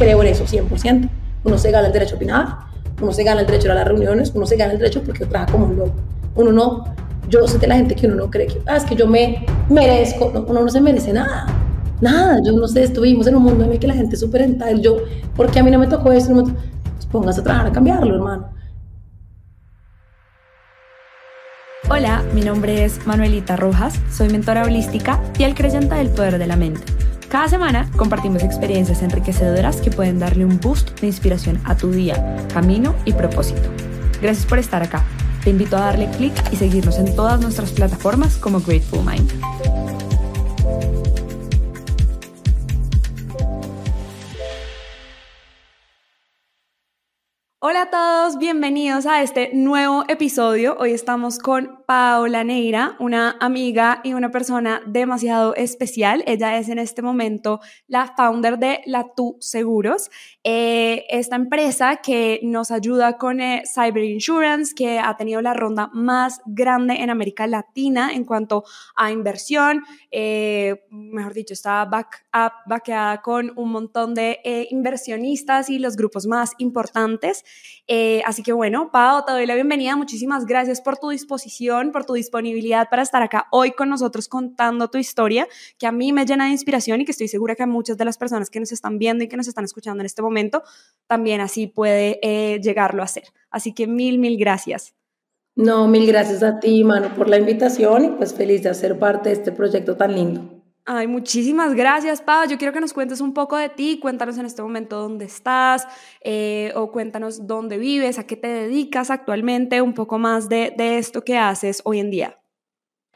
creo en eso 100%. Uno se gana el derecho a opinar, uno se gana el derecho a las reuniones, uno se gana el derecho porque trabaja como un loco. Uno no, yo sé de la gente que uno no cree que, ah, es que yo me merezco, no, uno no se merece nada. Nada, yo no sé, estuvimos en un mundo en el que la gente es súper entitled. Yo, porque a mí no me tocó eso? No me pues póngase a trabajar a cambiarlo, hermano. Hola, mi nombre es Manuelita Rojas, soy mentora holística y el creyente del poder de la mente. Cada semana compartimos experiencias enriquecedoras que pueden darle un boost de inspiración a tu día, camino y propósito. Gracias por estar acá. Te invito a darle clic y seguirnos en todas nuestras plataformas como Grateful Mind. Hola a todos, bienvenidos a este nuevo episodio. Hoy estamos con Paola Neira, una amiga y una persona demasiado especial. Ella es en este momento la founder de La Tu Seguros, eh, esta empresa que nos ayuda con eh, cyber insurance, que ha tenido la ronda más grande en América Latina en cuanto a inversión. Eh, mejor dicho, está back up, baqueada con un montón de inversionistas y los grupos más importantes. Eh, así que bueno, Pau, te doy la bienvenida. Muchísimas gracias por tu disposición, por tu disponibilidad para estar acá hoy con nosotros contando tu historia, que a mí me llena de inspiración y que estoy segura que a muchas de las personas que nos están viendo y que nos están escuchando en este momento también así puede eh, llegarlo a ser. Así que mil, mil gracias. No, mil gracias a ti, Manu, por la invitación y pues feliz de hacer parte de este proyecto tan lindo. Ay, muchísimas gracias, Pau. Yo quiero que nos cuentes un poco de ti. Cuéntanos en este momento dónde estás eh, o cuéntanos dónde vives, a qué te dedicas actualmente, un poco más de, esto que haces hoy en día.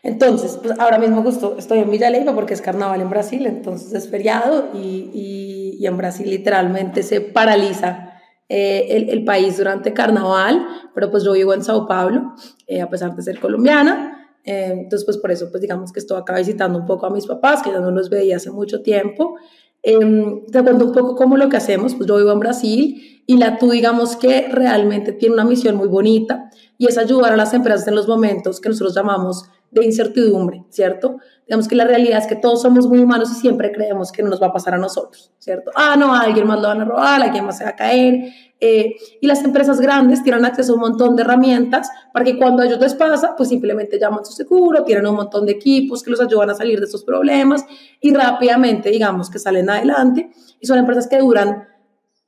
Entonces, pues ahora mismo justo estoy en Villa porque es carnaval en Brasil, entonces es feriado y, y, en Brasil literalmente se paraliza eh, el, el, país durante carnaval, pero pues yo vivo en Sao Paulo, eh, a pesar de ser colombiana. Eh, entonces, pues por eso, pues digamos que estoy acá visitando un poco a mis papás, que ya no los veía hace mucho tiempo. Eh, te cuento un poco cómo lo que hacemos, pues yo vivo en Brasil y la tú digamos que realmente tiene una misión muy bonita y es ayudar a las empresas en los momentos que nosotros llamamos de incertidumbre, ¿cierto? Digamos que la realidad es que todos somos muy humanos y siempre creemos que no nos va a pasar a nosotros, ¿cierto? Ah, no, a alguien más lo van a robar, a alguien más se va a caer. Eh, y las empresas grandes tienen acceso a un montón de herramientas para que cuando a ellos les pasa, pues simplemente llaman su seguro, tienen un montón de equipos que los ayudan a salir de estos problemas y rápidamente, digamos, que salen adelante. Y son empresas que duran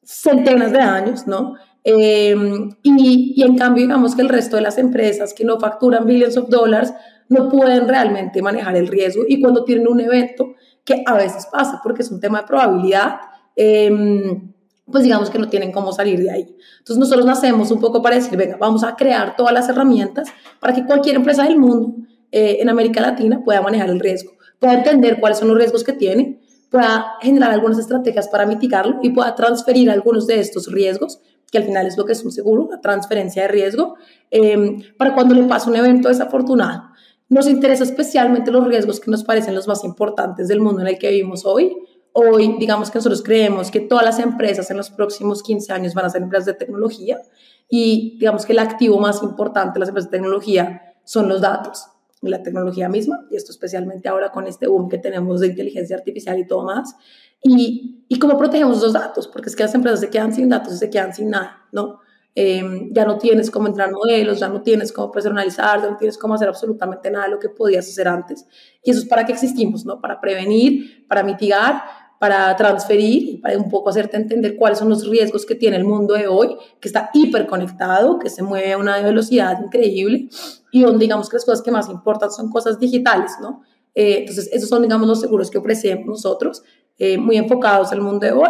centenas de años, ¿no? Eh, y, y en cambio, digamos que el resto de las empresas que no facturan billions of dollars, no pueden realmente manejar el riesgo y cuando tienen un evento, que a veces pasa porque es un tema de probabilidad, em, pues digamos que no tienen cómo salir de ahí. Entonces nosotros nacemos un poco para decir, venga, vamos a crear todas las herramientas para que cualquier empresa del mundo eh, en América Latina pueda manejar el riesgo, pueda entender cuáles son los riesgos que tiene, pueda generar algunas estrategias para mitigarlo y pueda transferir algunos de estos riesgos, que al final es lo que es un seguro, la transferencia de riesgo, em, para cuando le pasa un evento desafortunado. Nos interesa especialmente los riesgos que nos parecen los más importantes del mundo en el que vivimos hoy. Hoy, digamos que nosotros creemos que todas las empresas en los próximos 15 años van a ser empresas de tecnología y digamos que el activo más importante de las empresas de tecnología son los datos, la tecnología misma, y esto especialmente ahora con este boom que tenemos de inteligencia artificial y todo más. Y, y cómo protegemos esos datos, porque es que las empresas se quedan sin datos y se quedan sin nada, ¿no? Em, ya no tienes cómo entrar modelos, ya no tienes cómo personalizar, ya no tienes cómo hacer absolutamente nada de lo que podías hacer antes. Y eso es para qué existimos, ¿no? Para prevenir, para mitigar, para transferir y para un poco hacerte entender cuáles son los riesgos que tiene el mundo de hoy, que está hiperconectado, que se mueve a una velocidad increíble y donde digamos que las cosas que más importan son cosas digitales, ¿no? Eh, entonces, esos son, digamos, los seguros que ofrecemos nosotros, eh, muy enfocados al mundo de hoy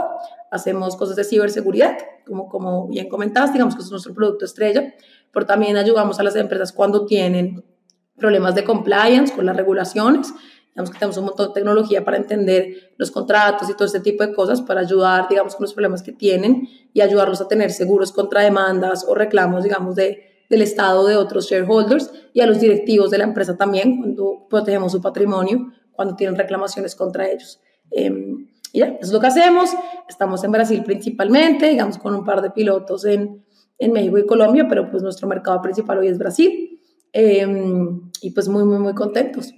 hacemos cosas de ciberseguridad, como, como bien comentaste, digamos que es nuestro producto estrella, pero también ayudamos a las empresas cuando tienen problemas de compliance con las regulaciones. Digamos que tenemos un montón de tecnología para entender los contratos y todo este tipo de cosas para ayudar, digamos, con los problemas que tienen y ayudarlos a tener seguros contra demandas o reclamos, digamos, de, del Estado de otros shareholders y a los directivos de la empresa también cuando protegemos su patrimonio, cuando tienen reclamaciones contra ellos. Em, y ya, es lo que hacemos. Estamos en Brasil principalmente, digamos, con un par de pilotos en, en México y Colombia, pero pues nuestro mercado principal hoy es Brasil. Em, y pues muy, muy, muy contentos.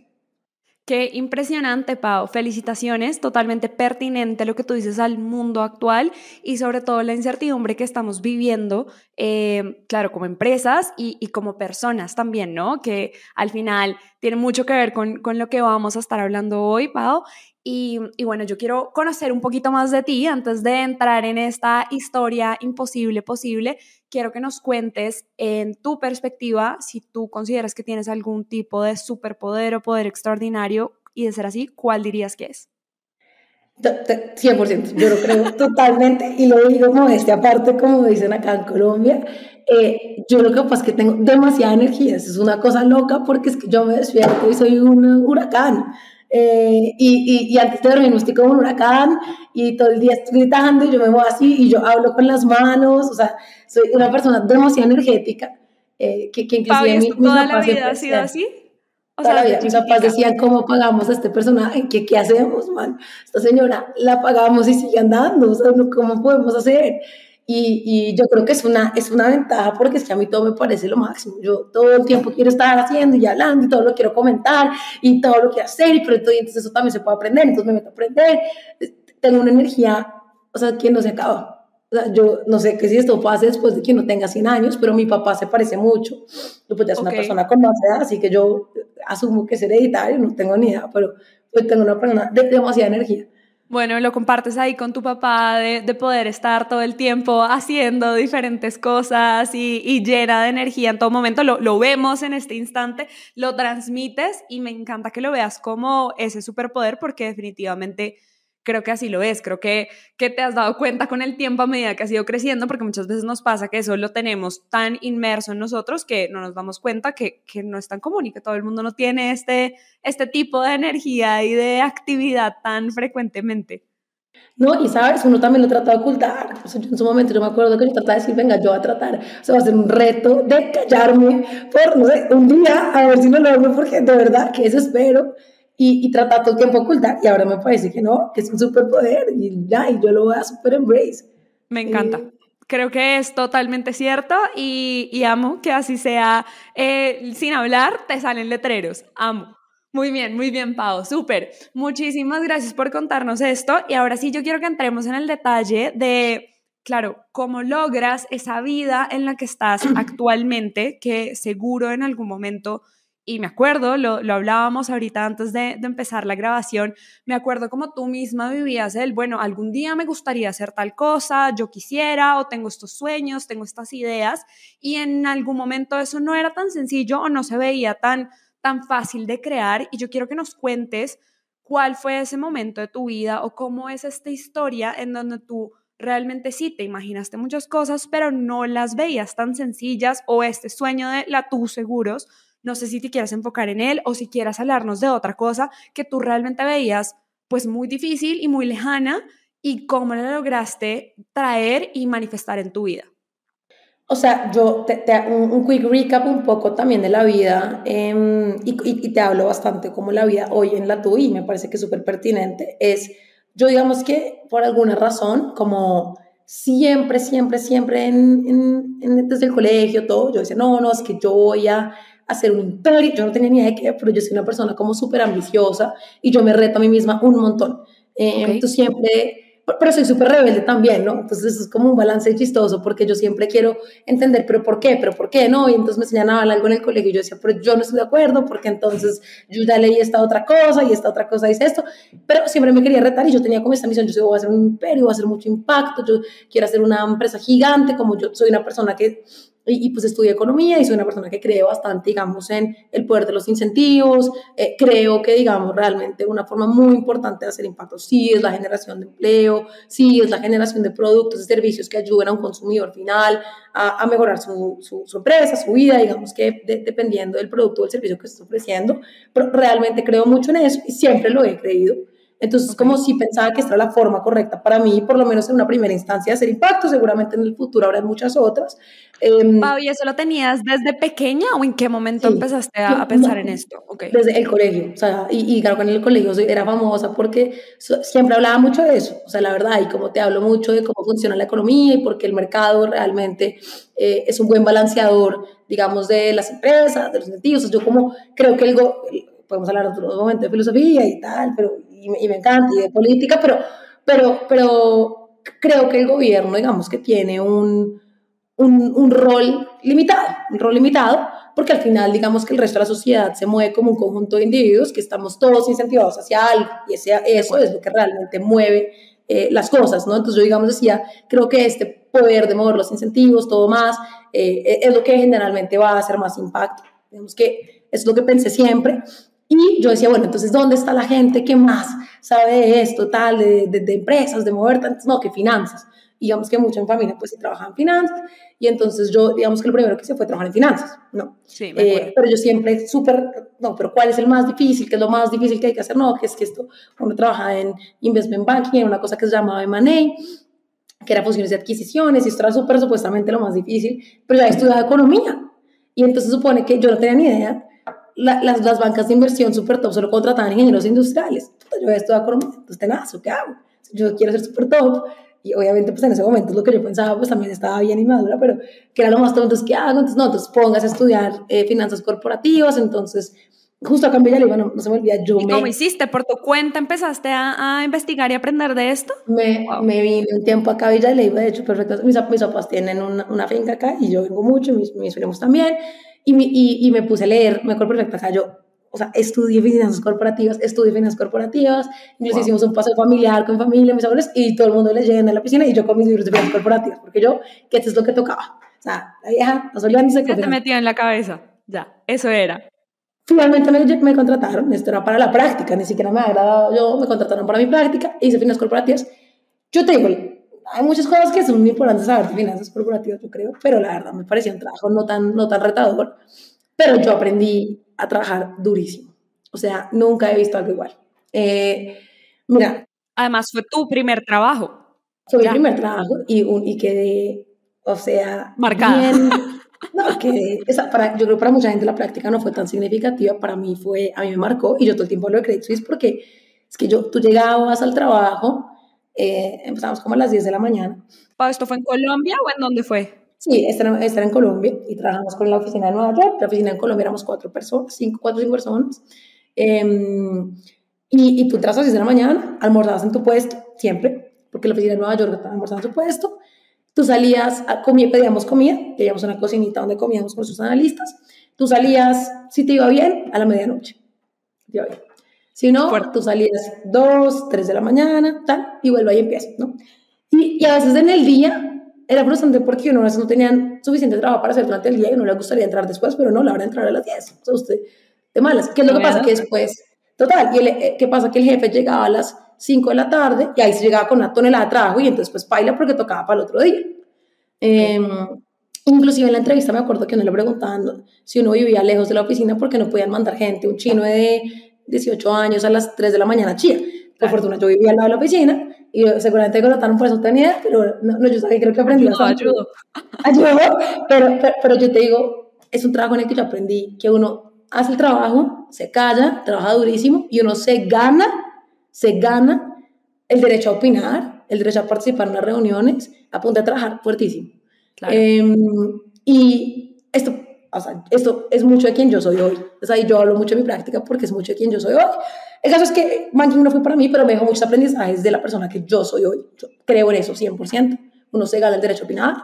Qué impresionante, Pau. Felicitaciones, totalmente pertinente lo que tú dices al mundo actual y sobre todo la incertidumbre que estamos viviendo, eh, claro, como empresas y, como personas también, ¿no? Que al final tiene mucho que ver con, con lo que vamos a estar hablando hoy, Pau. Y, bueno, yo quiero conocer un poquito más de ti antes de entrar en esta historia imposible posible. Quiero que nos cuentes en tu perspectiva si tú consideras que tienes algún tipo de superpoder o poder extraordinario y de ser así, ¿cuál dirías que es? 100%, yo lo creo totalmente y lo digo como este aparte, como dicen acá en Colombia, eh, yo lo que pasa es que tengo demasiada energía, es una cosa loca porque es que yo me despierto y soy un huracán, eh, y, y, antes de dormir estoy como un huracán y todo el día estoy gritando y yo me muevo así y yo hablo con las manos, o sea, soy una persona demasiado energética. Eh, que, que inclusive mi, toda la vida ha sido así? O sea, mis papás decían, ¿cómo pagamos a este personaje? ¿Qué, ¿Qué hacemos, man? Esta señora la pagamos y sigue andando, o sea, ¿cómo podemos hacer? Y, y, yo creo que es una, es una ventaja porque es que a mí todo me parece lo máximo. Yo todo el tiempo quiero estar haciendo y hablando y todo lo quiero comentar y todo lo quiero hacer, y, pero entonces eso también se puede aprender, entonces me meto a aprender. Tengo una energía, o sea, que no se acaba. O sea, yo no sé qué si esto pasa después de que no tenga 100 años, pero mi papá se parece mucho. Yo pues ya es una persona con más edad, así que yo asumo que es hereditario, no tengo ni idea, pero pues tengo una persona de demasiada energía. Bueno, lo compartes ahí con tu papá de, de, poder estar todo el tiempo haciendo diferentes cosas y, llena de energía en todo momento. Lo, vemos en este instante, lo transmites y me encanta que lo veas como ese superpoder porque definitivamente creo que así lo es, creo que, que te has dado cuenta con el tiempo a medida que has ido creciendo, porque muchas veces nos pasa que eso lo tenemos tan inmerso en nosotros que no nos damos cuenta que, que no es tan común y que todo el mundo no tiene este, este tipo de energía y de actividad tan frecuentemente. No, y sabes, uno también lo trata de ocultar. O sea, yo en su momento yo me acuerdo que yo trataba de decir, venga, yo voy a tratar, o sea, va a ser un reto de callarme por, no sé, un día, a ver si no lo hago, porque de verdad que desespero y, y tratar todo el tiempo ocultar. Y ahora me parece que no, que es un superpoder y ya, y yo lo voy a super embrace. Me encanta. Creo que es totalmente cierto y, y amo que así sea. Eh, sin hablar, te salen letreros. Amo. Muy bien, muy bien, Pau. Súper. Muchísimas gracias por contarnos esto. Y ahora sí, yo quiero que entremos en el detalle de, claro, cómo logras esa vida en la que estás actualmente, que seguro en algún momento y me acuerdo, lo, lo hablábamos ahorita antes de, empezar la grabación, me acuerdo como tú misma vivías el, bueno, algún día me gustaría hacer tal cosa, yo quisiera, o tengo estos sueños, tengo estas ideas, y en algún momento eso no era tan sencillo o no se veía tan, tan fácil de crear, y yo quiero que nos cuentes cuál fue ese momento de tu vida o cómo es esta historia en donde tú realmente sí te imaginaste muchas cosas, pero no las veías tan sencillas o este sueño de la tú seguros no sé si te quieras enfocar en él o si quieras hablarnos de otra cosa que tú realmente veías pues muy difícil y muy lejana y cómo la lograste traer y manifestar en tu vida. O sea, yo te, un, quick recap un poco también de la vida em, y, y, te hablo bastante como la vida hoy en la tuya y me parece que es súper pertinente. Es, yo digamos que por alguna razón, como siempre, siempre, siempre en, en, desde el colegio, todo, yo decía, no, no, es que yo voy a hacer un imperio, yo no tenía ni idea de qué, pero yo soy una persona como súper ambiciosa y yo me reto a mí misma un montón. Eh, Entonces siempre pero soy súper rebelde también, ¿no? Entonces es como un balance chistoso porque yo siempre quiero entender, pero ¿por qué? ¿Pero por qué no? Y entonces me señalaban algo en el colegio y yo decía, pero yo no estoy de acuerdo porque entonces yo ya leí esta otra cosa y esta otra cosa dice esto, pero siempre me quería retar y yo tenía como esta misión, yo soy, voy a hacer un imperio, voy a hacer mucho impacto, yo quiero hacer una empresa gigante, como yo soy una persona que y, pues estudié economía y soy una persona que cree bastante, digamos, en el poder de los incentivos. Eh, creo que, digamos, realmente una forma muy importante de hacer impacto sí es la generación de empleo, sí es la generación de productos y servicios que ayuden a un consumidor final a, mejorar su, su, empresa, su vida, digamos que dependiendo del producto o el servicio que esté ofreciendo. Pero realmente creo mucho en eso y siempre lo he creído. Entonces, como si pensaba que esta era la forma correcta para mí, por lo menos en una primera instancia, hacer impacto, seguramente en el futuro habrá muchas otras. Eh, ¿y eso lo tenías desde pequeña o en qué momento empezaste a, a pensar en esto? Okay. Desde el colegio, o sea, y, y, claro en el colegio era famosa porque siempre hablaba mucho de eso, o sea, la verdad, y como te hablo mucho de cómo funciona la economía y porque el mercado realmente eh, es un buen balanceador, digamos, de las empresas, de los incentivos, yo como creo que el podemos hablar otro momento de filosofía y tal, pero, y, me, encanta, y de política, pero, pero, pero creo que el gobierno, digamos que tiene un, un, un rol limitado, un rol limitado, porque al final digamos que el resto de la sociedad se mueve como un conjunto de individuos que estamos todos incentivados hacia algo y ese, eso es lo que realmente mueve eh, las cosas, ¿no? Entonces yo digamos decía, creo que este poder de mover los incentivos, todo más, eh, es lo que generalmente va a hacer más impacto. Digamos que es lo que pensé siempre. Y yo decía, bueno, entonces, ¿dónde está la gente que más sabe de esto, tal, de, de, de empresas, de mover tantos? No, que finanzas digamos que mucho en familia pues sí trabaja en finanzas y entonces yo digamos que lo primero que hice fue trabajar en finanzas, ¿no? Sí, eh, pero yo siempre súper, no, pero ¿cuál es el más difícil? ¿Qué es lo más difícil que hay que hacer? No, que es que esto, uno trabaja en investment banking, en una cosa que se llamaba M&A, que era fusiones y adquisiciones, y esto era súper supuestamente lo más difícil, pero ya he estudiado economía y entonces supone que yo no tenía ni idea las, las, bancas de inversión súper top solo contrataban ingenieros industriales. Yo he estudiado economía, entonces tenazo, ¿qué hago? Yo quiero ser súper top, y obviamente pues en ese momento lo que yo pensaba pues también estaba bien inmadura, pero que era lo más tonto, entonces ¿qué hago? Entonces no, entonces pongas a estudiar eh, finanzas corporativas, entonces justo acá en Villalba, no, no se me olvida, yo ¿Y me... cómo hiciste? ¿Por tu cuenta empezaste a, a investigar y aprender de esto? Me, me vine un tiempo acá a Villalba, de hecho, perfecto, mis, mis papás tienen una, una, finca acá y yo vengo mucho, mis, mis primos también, y, y, y, me puse a leer, me acuerdo perfecto acá, yo o sea, estudié finanzas corporativas, estudié finanzas corporativas, incluso wow. hicimos un paseo familiar con familia, mis abuelos, y todo el mundo leyendo en la piscina y yo con mis libros de finanzas corporativas, porque yo, que esto es lo que tocaba. O sea, la vieja, no olvidándose que... te metía en la cabeza? Ya, eso era. Finalmente me, me, contrataron, esto era para la práctica, ni siquiera me agradado yo, me contrataron para mi práctica, hice finanzas corporativas. Yo te digo, hay muchas cosas que son muy importantes saber de finanzas corporativas, yo creo, pero la verdad me parecía un trabajo no tan, no tan retador, pero yo aprendí a trabajar durísimo. O sea, nunca he visto algo igual. Eh, mira. Además, fue tu primer trabajo. Fue mi primer trabajo y, un, y quedé, o sea, marcada. Bien, no, que esa, para, yo creo que para mucha gente la práctica no fue tan significativa, para mí fue, a mí me marcó y yo todo el tiempo hablo de Credit Suisse porque es que yo, tú llegabas al trabajo, eh, empezamos como a las 10 de la mañana. ¿Esto fue en Colombia o en dónde fue? Sí, esta era, esta era, en Colombia y trabajamos con la oficina de Nueva York. La oficina en Colombia éramos cuatro personas, cinco, cuatro, cinco personas. Eh, y, y, tú entras a las 10 de la mañana, almorzabas en tu puesto, siempre, porque la oficina de Nueva York estaba almorzando en su puesto. Tú salías, a comer, pedíamos comida, teníamos una cocinita donde comíamos con sus analistas. Tú salías, si te iba bien, a la medianoche. Te iba bien. Si no, Fuerte. tú salías dos, tres de la mañana, tal, y vuelve ahí empieza, ¿no? Y, y a veces en el día era frustrante porque uno a veces no tenían suficiente trabajo para hacer durante el día y uno le gustaría entrar después, pero no, la hora de entrar a las 10. O sea, usted, de malas. ¿Qué es lo que pasa? Que después, total, y el, eh, ¿qué pasa? Que el jefe llegaba a las 5 de la tarde y ahí se llegaba con una tonelada de trabajo y entonces pues baila porque tocaba para el otro día. Eh, inclusive en la entrevista me acuerdo que uno le preguntaban si uno vivía lejos de la oficina porque no podían mandar gente, un chino de 18 años a las 3 de la mañana Chía. Por fortuna yo vivía al lado de la oficina y seguramente contrataron por eso tenía, pero no, no, yo sabía, creo que aprendí ayudo, ayudo. ayudo pero, pero, pero, yo te digo, es un trabajo en el que yo aprendí que uno hace el trabajo, se calla, trabaja durísimo y uno se gana, se gana el derecho a opinar, el derecho a participar en las reuniones, apunta a trabajar fuertísimo. Claro. Eh, y esto, o sea, esto es mucho de quien yo soy hoy. O sea, yo hablo mucho de mi práctica porque es mucho de quien yo soy hoy. El caso es que banking no fue para mí, pero me dejó muchos aprendizajes de la persona que yo soy hoy. Yo creo en eso 100%. Uno se gana el derecho a opinar,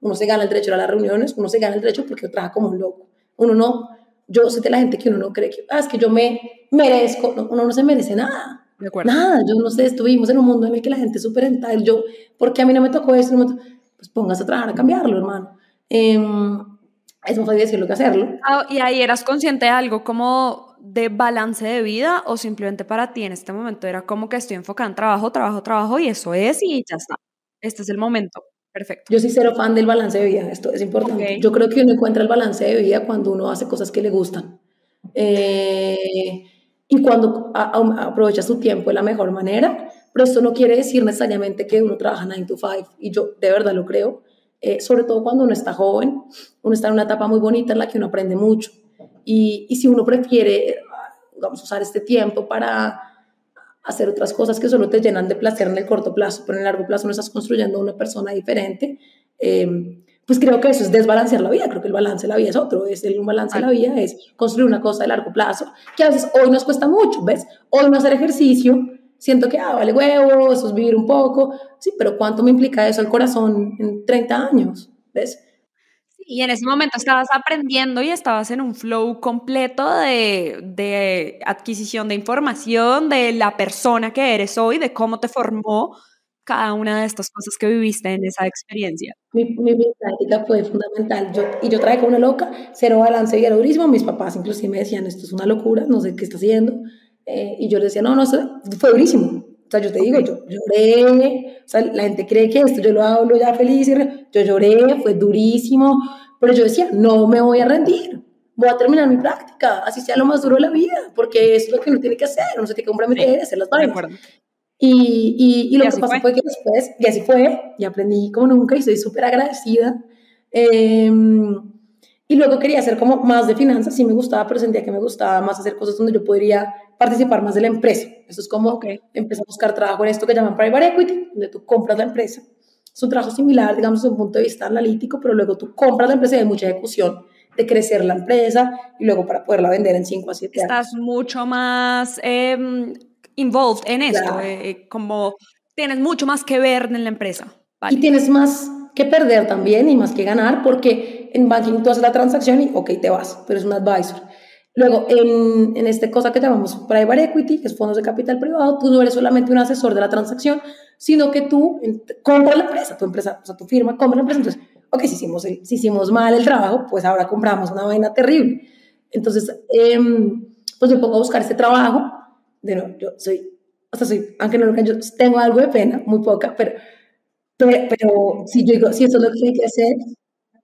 uno se gana el derecho a las reuniones, uno se gana el derecho porque trabaja como un loco. Uno no, yo sé de la gente que uno no cree que, ah, es que yo me merezco, no, uno no se merece nada. De acuerdo. Nada, yo no sé, estuvimos en un mundo en el que la gente es súper entitled. Yo, ¿por qué a mí no me tocó eso? No me tocó? Pues póngase a trabajar a cambiarlo, hermano. Eh, es más fácil decirlo que hacerlo. Ah, y ahí eras consciente de algo como de balance de vida o simplemente para ti en este momento era como que estoy enfocada en trabajo, trabajo, trabajo y eso es y ya está. Este es el momento. Perfecto. Yo soy cero fan del balance de vida, esto es importante. Okay. Yo creo que uno encuentra el balance de vida cuando uno hace cosas que le gustan. Eh, y cuando a, a, aprovecha su tiempo de la mejor manera, pero esto no quiere decir necesariamente que uno trabaja 9 to 5 y yo de verdad lo creo. Eh, sobre todo cuando uno está joven, uno está en una etapa muy bonita en la que uno aprende mucho. Y, y si uno prefiere, vamos usar este tiempo para hacer otras cosas que solo te llenan de placer en el corto plazo, pero en el largo plazo no estás construyendo una persona diferente, eh, pues creo que eso es desbalancear la vida, creo que el balance de la vida es otro, es el balance de la vida es construir una cosa de largo plazo, que a veces hoy nos cuesta mucho, ¿ves? Hoy no hacer ejercicio, siento que, ah, vale huevo, eso es vivir un poco, sí, pero ¿cuánto me implica eso al corazón en 30 años? ¿Ves? Y en ese momento estabas aprendiendo y estabas en un flow completo de, de, adquisición de información, de la persona que eres hoy, de cómo te formó cada una de estas cosas que viviste en esa experiencia. Mi, mi, práctica fue fundamental. Yo, y yo traje como una loca, cero balance y algoritmo. Mis papás inclusive me decían, esto es una locura, no sé qué está haciendo. Eh, y yo les decía, no, no, fue durísimo. O sea, yo te digo, yo lloré, o sea, la gente cree que esto yo lo hablo ya feliz, yo lloré, fue durísimo, pero yo decía, no me voy a rendir, voy a terminar mi práctica, así sea lo más duro de la vida, porque es lo que uno tiene que hacer, uno se tiene que comprometer, hacer las vainas. Y, y, y, lo que pasó fue. que después, y así fue, y aprendí como nunca y soy súper agradecida. Eh, y luego quería hacer como más de finanzas, sí me gustaba, pero sentía que me gustaba más hacer cosas donde yo podría participar más de la empresa. Eso es como que empecé a buscar trabajo en esto que llaman private equity, donde tú compras la empresa. Es un trabajo similar, digamos, desde un punto de vista analítico, pero luego tú compras la empresa y hay mucha ejecución de crecer la empresa y luego para poderla vender en 5 a 7 años. Estás mucho más eh, involved en esto, eh, como tienes mucho más que ver en la empresa. Y tienes más que perder también y más que ganar, porque en banking tú haces la transacción y, ok, te vas, pero es un advisor. Luego, en, en esta cosa que llamamos private equity, que es fondos de capital privado, tú no eres solamente un asesor de la transacción, sino que tú compras la empresa, tu empresa, o sea, tu firma compra la empresa. Entonces, ok, si hicimos, si hicimos mal el trabajo, pues ahora compramos una vaina terrible. Entonces, eh, pues me pongo a buscar este trabajo. De nuevo, yo soy, o sea, soy, aunque no lo yo tengo algo de pena, muy poca, pero pero, si yo digo, si eso es lo que hay que hacer,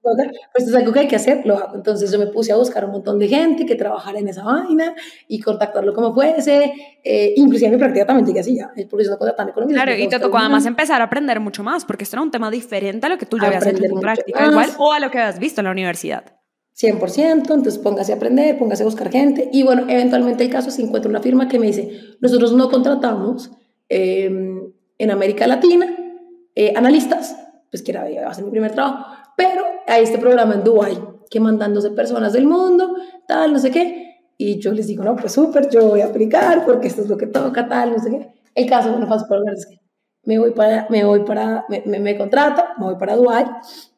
pues es algo que hay que hacer, lo hago. Entonces yo me puse a buscar un montón de gente que trabajara en esa vaina y contactarlo como fuese. Eh, inclusive mi práctica también llegué así ya, es por eso una cosa tan económica. Claro, y te tocó además empezar a aprender mucho más, porque esto era un tema diferente a lo que tú ya habías hecho en tu práctica, igual, o a lo que habías visto en la universidad. 100%, entonces póngase a aprender, póngase a buscar gente. Y bueno, eventualmente el caso se encuentra una firma que me dice, nosotros no contratamos eh, en América Latina, eh, analistas, pues que era, iba a ser mi primer trabajo, pero hay este programa en Dubai que mandan 12 personas del mundo, tal, no sé qué, y yo les digo, no, pues súper, yo voy a aplicar porque esto es lo que toca, tal, no sé qué. El caso, bueno, fácil por es que me voy para, me voy para, me, me, me contrato, me voy para Dubai,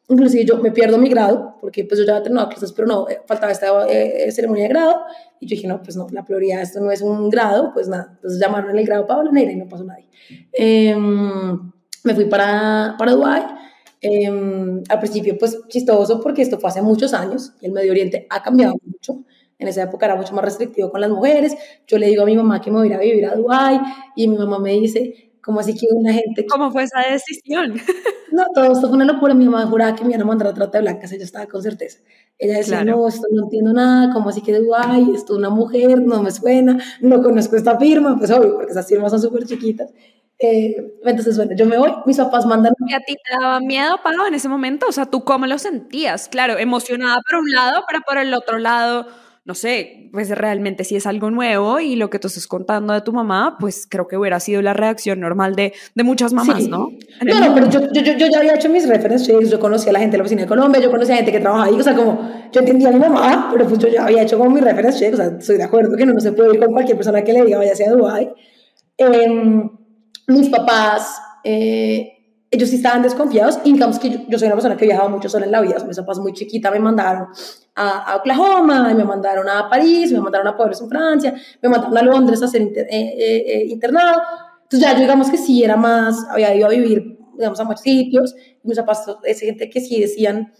inclusive yo me pierdo mi grado, porque pues yo ya había terminado clases, pero no, eh, faltaba esta eh, ceremonia de grado, y yo dije, no, pues no, la prioridad, esto no es un grado, pues nada, entonces llamaron en el grado Pablo Neira y no pasó nadie. Eh, me fui para, para Dubái. Em, al principio, pues chistoso porque esto fue hace muchos años el Medio Oriente ha cambiado mucho. En esa época era mucho más restrictivo con las mujeres. Yo le digo a mi mamá que me voy a ir a vivir a Dubái y mi mamá me dice, ¿cómo así que una gente... ¿Cómo fue esa decisión? No, todo esto fue una locura. Mi mamá juraba que me iban a mandar a trata de blancas, ella estaba con certeza. Ella decía, no, esto no entiendo nada, ¿cómo así que Dubái? Esto es una mujer, no me suena, no conozco esta firma, pues obvio, porque esas firmas son súper chiquitas. Eh, entonces, bueno, yo me voy, mis papás mandan. ¿Y a ti te daba miedo, Pablo, en ese momento? O sea, ¿tú cómo lo sentías? Claro, emocionada por un lado, pero por el otro lado, no sé, pues realmente si es algo nuevo y lo que tú estás contando de tu mamá, pues creo que hubiera sido la reacción normal de, de muchas mamás, ¿no? No, no, pero yo, yo, yo, ya había hecho mis referencias, yo conocía a la gente de la oficina de Colombia, yo conocía a gente que trabajaba ahí, o sea, como yo entendía a mi mamá, pero pues yo ya había hecho como mis referencias, o sea, estoy de acuerdo que no, no se puede ir con cualquier persona que le diga vaya hacia Dubái. Eh, mis papás, eh, ellos sí estaban desconfiados, y digamos que yo, soy una persona que viajaba mucho sola en la vida, mis papás muy chiquita me mandaron a, Oklahoma, me mandaron a París, me mandaron a Pueblos en Francia, me mandaron a Londres a hacer eh, eh, internado, entonces ya yo digamos que sí era más, había ido a vivir, digamos, a muchos sitios, y mis papás, es gente que sí decían,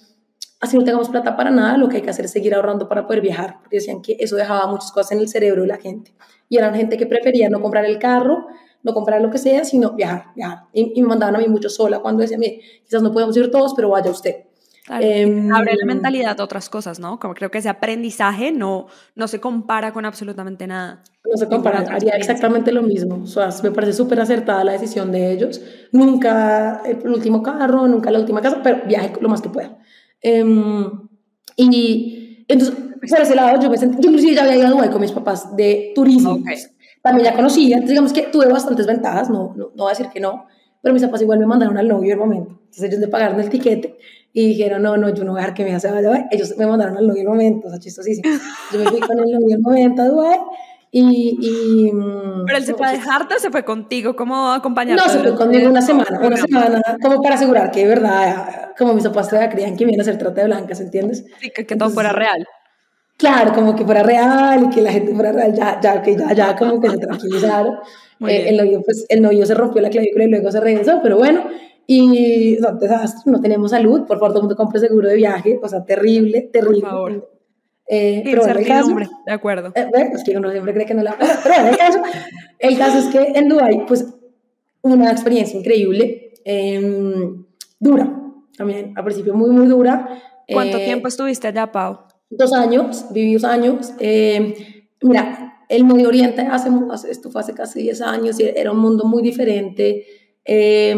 así no tengamos plata para nada, lo que hay que hacer es seguir ahorrando para poder viajar, porque decían que eso dejaba muchas cosas en el cerebro de la gente, y eran gente que prefería no comprar el carro, no comprar lo que sea, sino viajar, viajar. Y, me mandaban a mí mucho sola cuando decía, mire, quizás no podemos ir todos, pero vaya usted. Em, abre la mentalidad a otras cosas, ¿no? Como creo que ese aprendizaje no, no se compara con absolutamente nada. No se compara, haría exactamente lo mismo. O sea, me parece súper acertada la decisión de ellos. Nunca el último carro, nunca la última casa, pero viaje lo más que pueda. Em, y entonces, por ese lado, yo me sentí, yo inclusive ya había ido a Dubái con mis papás de turismo también ya conocía, entonces digamos que tuve bastantes ventajas, no, no, no voy a decir que no, pero mis papás igual me mandaron al novio el momento. Entonces ellos me pagaron el tiquete y dijeron, no, no, yo no voy a dejar que hija se vaya. Ellos me mandaron al novio el momento, o sea, chistosísimo. Yo me fui con el novio el momento a Dubái y, y, mm, Pero él se fue a dejarte o se fue contigo, ¿cómo acompañarte? No, se fue conmigo una semana, una semana, como para asegurar que de verdad, como mis papás todavía creían que iban a hacer trata de blancas, ¿entiendes? Sí, que, que todo fuera real. Claro, como que fuera real y que la gente fuera real, ya, ya, que ya, ya como que se tranquilizaron. Eh, el, novio, pues, el novio se rompió la clavícula y luego se regresó, pero bueno, y no, desastre, no tenemos salud, por favor, todo el mundo compre seguro de viaje, o sea, terrible, terrible. Por favor. Eh, pero el caso, de acuerdo. Eh, bueno, es que uno siempre cree que no la pero bueno, el caso, el caso es que en Dubai pues, una experiencia increíble, em, dura, también, al principio muy, muy dura. ¿Cuánto eh, tiempo estuviste allá, Pau? Dos años, viví dos años. Em, mira, el Medio Oriente, hace, esto fue hace casi 10 años, y era un mundo muy diferente. Eh,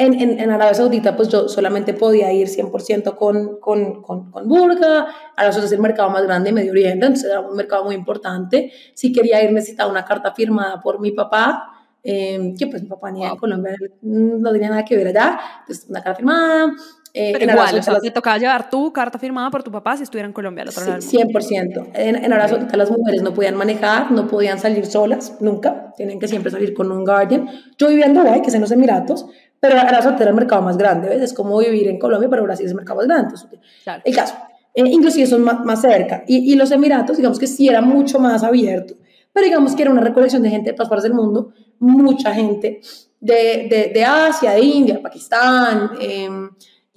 en, en, en, Arabia Saudita, pues yo solamente podía ir 100% con, con, con, con burka. Arabia Saudita es el mercado más grande de Medio Oriente, entonces era un mercado muy importante. Si quería ir, necesitaba una carta firmada por mi papá, eh, que pues mi papá ni en Colombia no tenía nada que ver allá. Entonces, una carta firmada. Eh, Pero igual, o sea, te tocaba llevar tu carta firmada por tu papá si estuviera en Colombia al otro sí, 100%. En, en Arabia Saudita las mujeres no podían manejar, no podían salir solas, nunca. Tienen que siempre salir con un guardian. Yo vivía en Dubái, que es en los Emiratos, pero Arabia Saudita era el mercado más grande, ¿ves? Es como vivir en Colombia, pero Brasil es el mercado más grande. claro. El caso, eh, inclusive son más, más cerca. Y, y, los Emiratos, digamos que sí era mucho más abierto, pero digamos que era una recolección de gente de todas partes del mundo, mucha gente de, de, de Asia, de India, Pakistán, eh,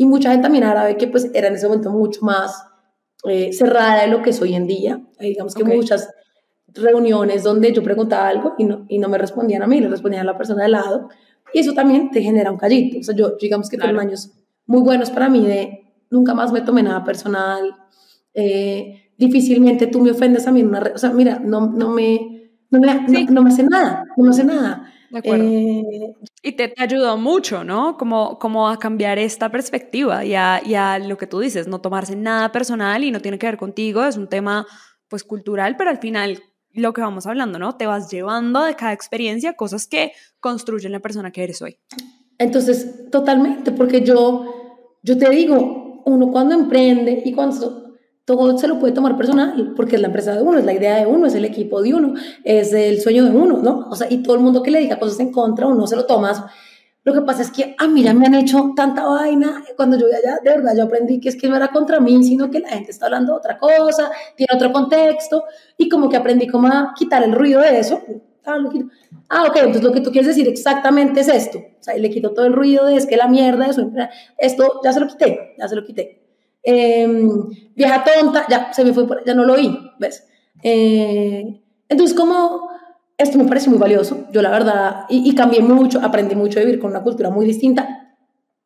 y mucha gente también árabe que pues era en ese momento mucho más eh, cerrada de lo que es hoy en día. digamos que muchas reuniones donde yo preguntaba algo y no, y no me respondían a mí, le respondían a la persona de lado y eso también te genera un callito. O sea, yo digamos que fueron años muy buenos para mí de nunca más me tomé nada personal. Eh, difícilmente tú me ofendes a mí en una red. O sea, mira, no, no, me, no, me, no, me hace nada, no me hace nada. De acuerdo. Eh, y te, te, ayudó mucho, ¿no? Como, como a cambiar esta perspectiva y a, y a lo que tú dices, no tomarse nada personal y no tiene que ver contigo, es un tema pues cultural, pero al final lo que vamos hablando, ¿no? Te vas llevando de cada experiencia cosas que construyen la persona que eres hoy. Entonces, totalmente, porque yo, yo te digo, uno cuando emprende y cuando todo se lo puede tomar personal, porque es la empresa de uno, es la idea de uno, es el equipo de uno, es el sueño de uno, ¿no? O sea, y todo el mundo que le diga cosas en contra, uno se lo tomas lo que pasa es que a mí ya me han hecho tanta vaina. Cuando yo allá, de verdad, yo aprendí que es que no era contra mí, sino que la gente está hablando de otra cosa, tiene otro contexto, y como que aprendí como a quitar el ruido de eso. Ah, ok, entonces lo que tú quieres decir exactamente es esto. O sea, le quito todo el ruido de es que la mierda, eso, esto ya se lo quité, ya se lo quité. Em, vieja tonta, ya se me fue, ya no lo oí, ¿ves? Eh, entonces, como esto me parece muy valioso, yo la verdad, y, cambié mucho, aprendí mucho a vivir con una cultura muy distinta.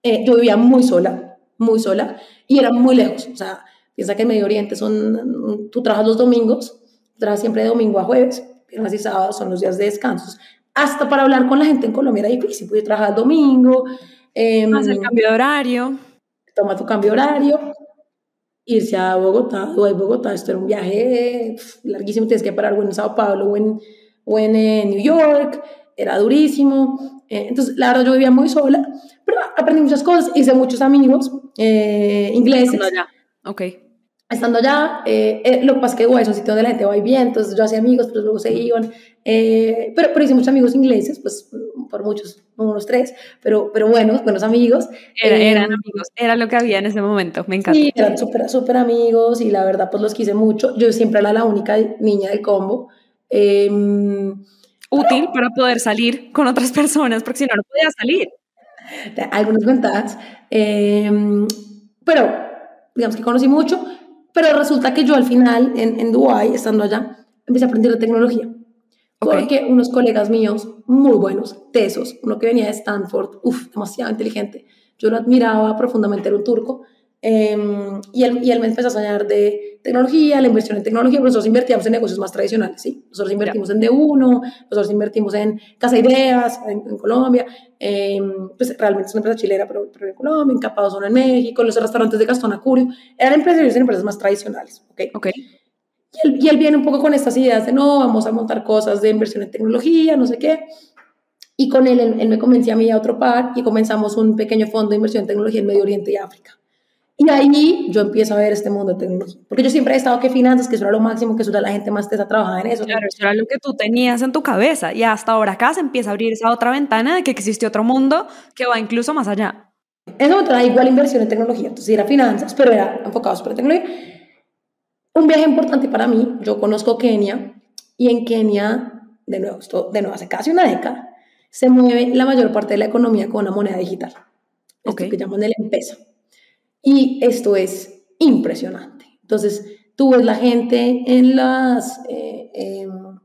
Eh, yo vivía muy sola, muy sola, y era muy lejos. O sea, piensa que en Medio Oriente son, tú trabajas los domingos, trabajas siempre de domingo a jueves, viernes y sábados son los días de descansos. Hasta para hablar con la gente en Colombia era difícil, porque trabajar el domingo. Eh, el cambio de horario. Toma tu cambio de horario, irse a Bogotá, o a Bogotá, esto era un viaje larguísimo, tienes que parar o en Sao Paulo o en o en New York, era durísimo. Eh, entonces, la verdad, yo vivía muy sola, pero aprendí muchas cosas, hice muchos amigos eh, ingleses. Estando allá, ok. Estando allá, eh, lo que pasa es que es un sitio donde la gente va y bien, entonces yo hacía amigos, pero luego se iban. pero, pero hice muchos amigos ingleses, pues por muchos, unos tres, pero, pero buenos, buenos amigos. eran amigos, era lo que había en ese momento, me encanta. Sí, eran súper, súper amigos y la verdad, pues los quise mucho. Yo siempre era la única niña del combo. Em, Útil para poder salir con otras personas, porque si no, no podía salir. Algunas ventajas. Em, pero, digamos que conocí mucho, pero resulta que yo al final, en, en Dubái, estando allá, empecé a aprender de tecnología. Porque unos colegas míos, muy buenos, tesos, uno que venía de Stanford, uff, demasiado inteligente, yo lo admiraba profundamente, era un turco, Em, y, él, y, él, me empezó a soñar de tecnología, la inversión en tecnología, pero nosotros invertíamos en negocios más tradicionales, ¿sí? Nosotros invertimos en D1, nosotros invertimos en Casa Ideas, en, Colombia, eh, pues realmente es una empresa chilena, pero, pero en Colombia, en Capazón en México, los restaurantes de Gastón Acurio, eran empresas en empresas más tradicionales, ¿ok? Ok. Y él, y él viene un poco con estas ideas de, no, vamos a montar cosas de inversión en tecnología, no sé qué. Y con él, él, me convenció a mí y a otro par y comenzamos un pequeño fondo de inversión en tecnología en Medio Oriente y África. Y ahí yo empiezo a ver este mundo de tecnología. Porque yo siempre he estado que finanzas, que eso era lo máximo, que eso era la gente más tesa trabajaba en eso. Claro, eso era lo que tú tenías en tu cabeza. Y hasta ahora acá se empieza a abrir esa otra ventana de que existe otro mundo que va incluso más allá. En ese momento era igual inversión en tecnología. Entonces era finanzas, pero era enfocado sobre tecnología. Un viaje importante para mí, yo conozco Kenia y en Kenia, de nuevo, esto de nuevo hace casi una década, se mueve la mayor parte de la economía con una moneda digital. Esto que llaman el M-Pesa. Y esto es impresionante. Entonces, tú ves la gente en las, eh, em,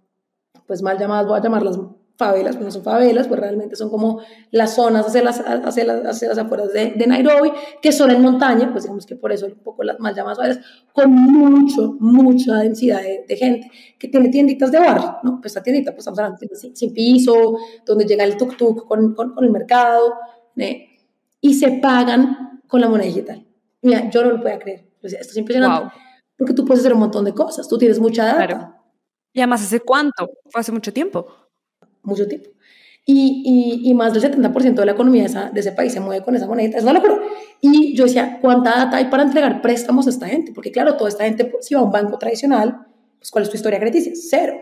pues mal llamadas, voy a llamarlas favelas, pues no son favelas, pues realmente son como las zonas hacia las, hacia las, hacia las afueras de, de, Nairobi, que son en montaña, pues digamos que por eso un poco las mal llamadas favelas, con mucho, mucha densidad de, gente, que tiene tienditas de barrio, ¿no? Pues esta tiendita, pues estamos hablando sin, sin piso, donde llega el tuk-tuk con, con, con, el mercado, ¿eh? y se pagan con la moneda digital. Mira, yo no lo podía creer. Esto es impresionante. Porque tú puedes hacer un montón de cosas, tú tienes mucha data. Claro. Y además, ¿hace cuánto? Fue hace mucho tiempo. Mucho tiempo. Y, y, más del 70% de la economía de, esa, de, ese país se mueve con esa moneda. Es una locura. Y yo decía, ¿cuánta data hay para entregar préstamos a esta gente? Porque claro, toda esta gente, pues, si va a un banco tradicional, pues ¿cuál es tu historia crediticia? Cero.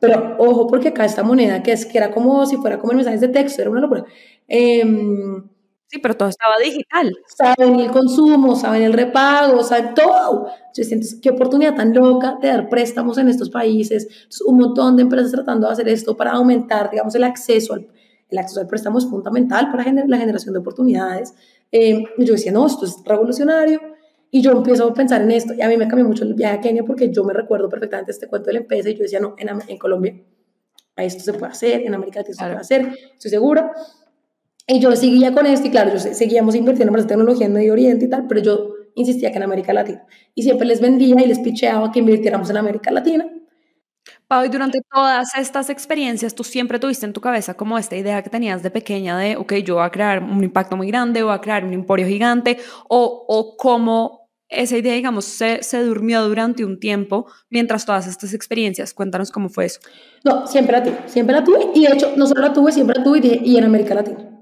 Pero ojo, porque acá esta moneda, que es que era como si fuera como en mensajes de texto, era una locura. Eh, Sí, pero todo estaba digital. Saben el consumo, saben el repago, saben todo. Siento qué oportunidad tan loca de dar préstamos en estos países. un montón de empresas tratando de hacer esto para aumentar, digamos, el acceso al, el acceso al préstamo es fundamental para la generación de oportunidades. Eh, yo decía, no, esto es revolucionario. Y yo empiezo a pensar en esto. Y a mí me cambió mucho el viaje a Kenia porque yo me recuerdo perfectamente este cuento de la empresa y yo decía, no, en, en Colombia a esto se puede hacer, en América Latina se puede hacer, estoy segura. Y yo seguía con esto y claro, yo seguíamos invirtiendo en tecnología en Medio Oriente y tal, pero yo insistía que en América Latina. Y siempre les vendía y les picheaba que invirtiéramos en América Latina. Pau, y durante todas estas experiencias, tú siempre tuviste en tu cabeza como esta idea que tenías de pequeña de, ok, yo voy a crear un impacto muy grande, voy a crear un emporio gigante, o, o cómo esa idea, digamos, se, se, durmió durante un tiempo mientras todas estas experiencias. Cuéntanos cómo fue eso. No, siempre la tuve, siempre la tuve, y de hecho, no solo la tuve, siempre la tuve y, dije, y en América Latina.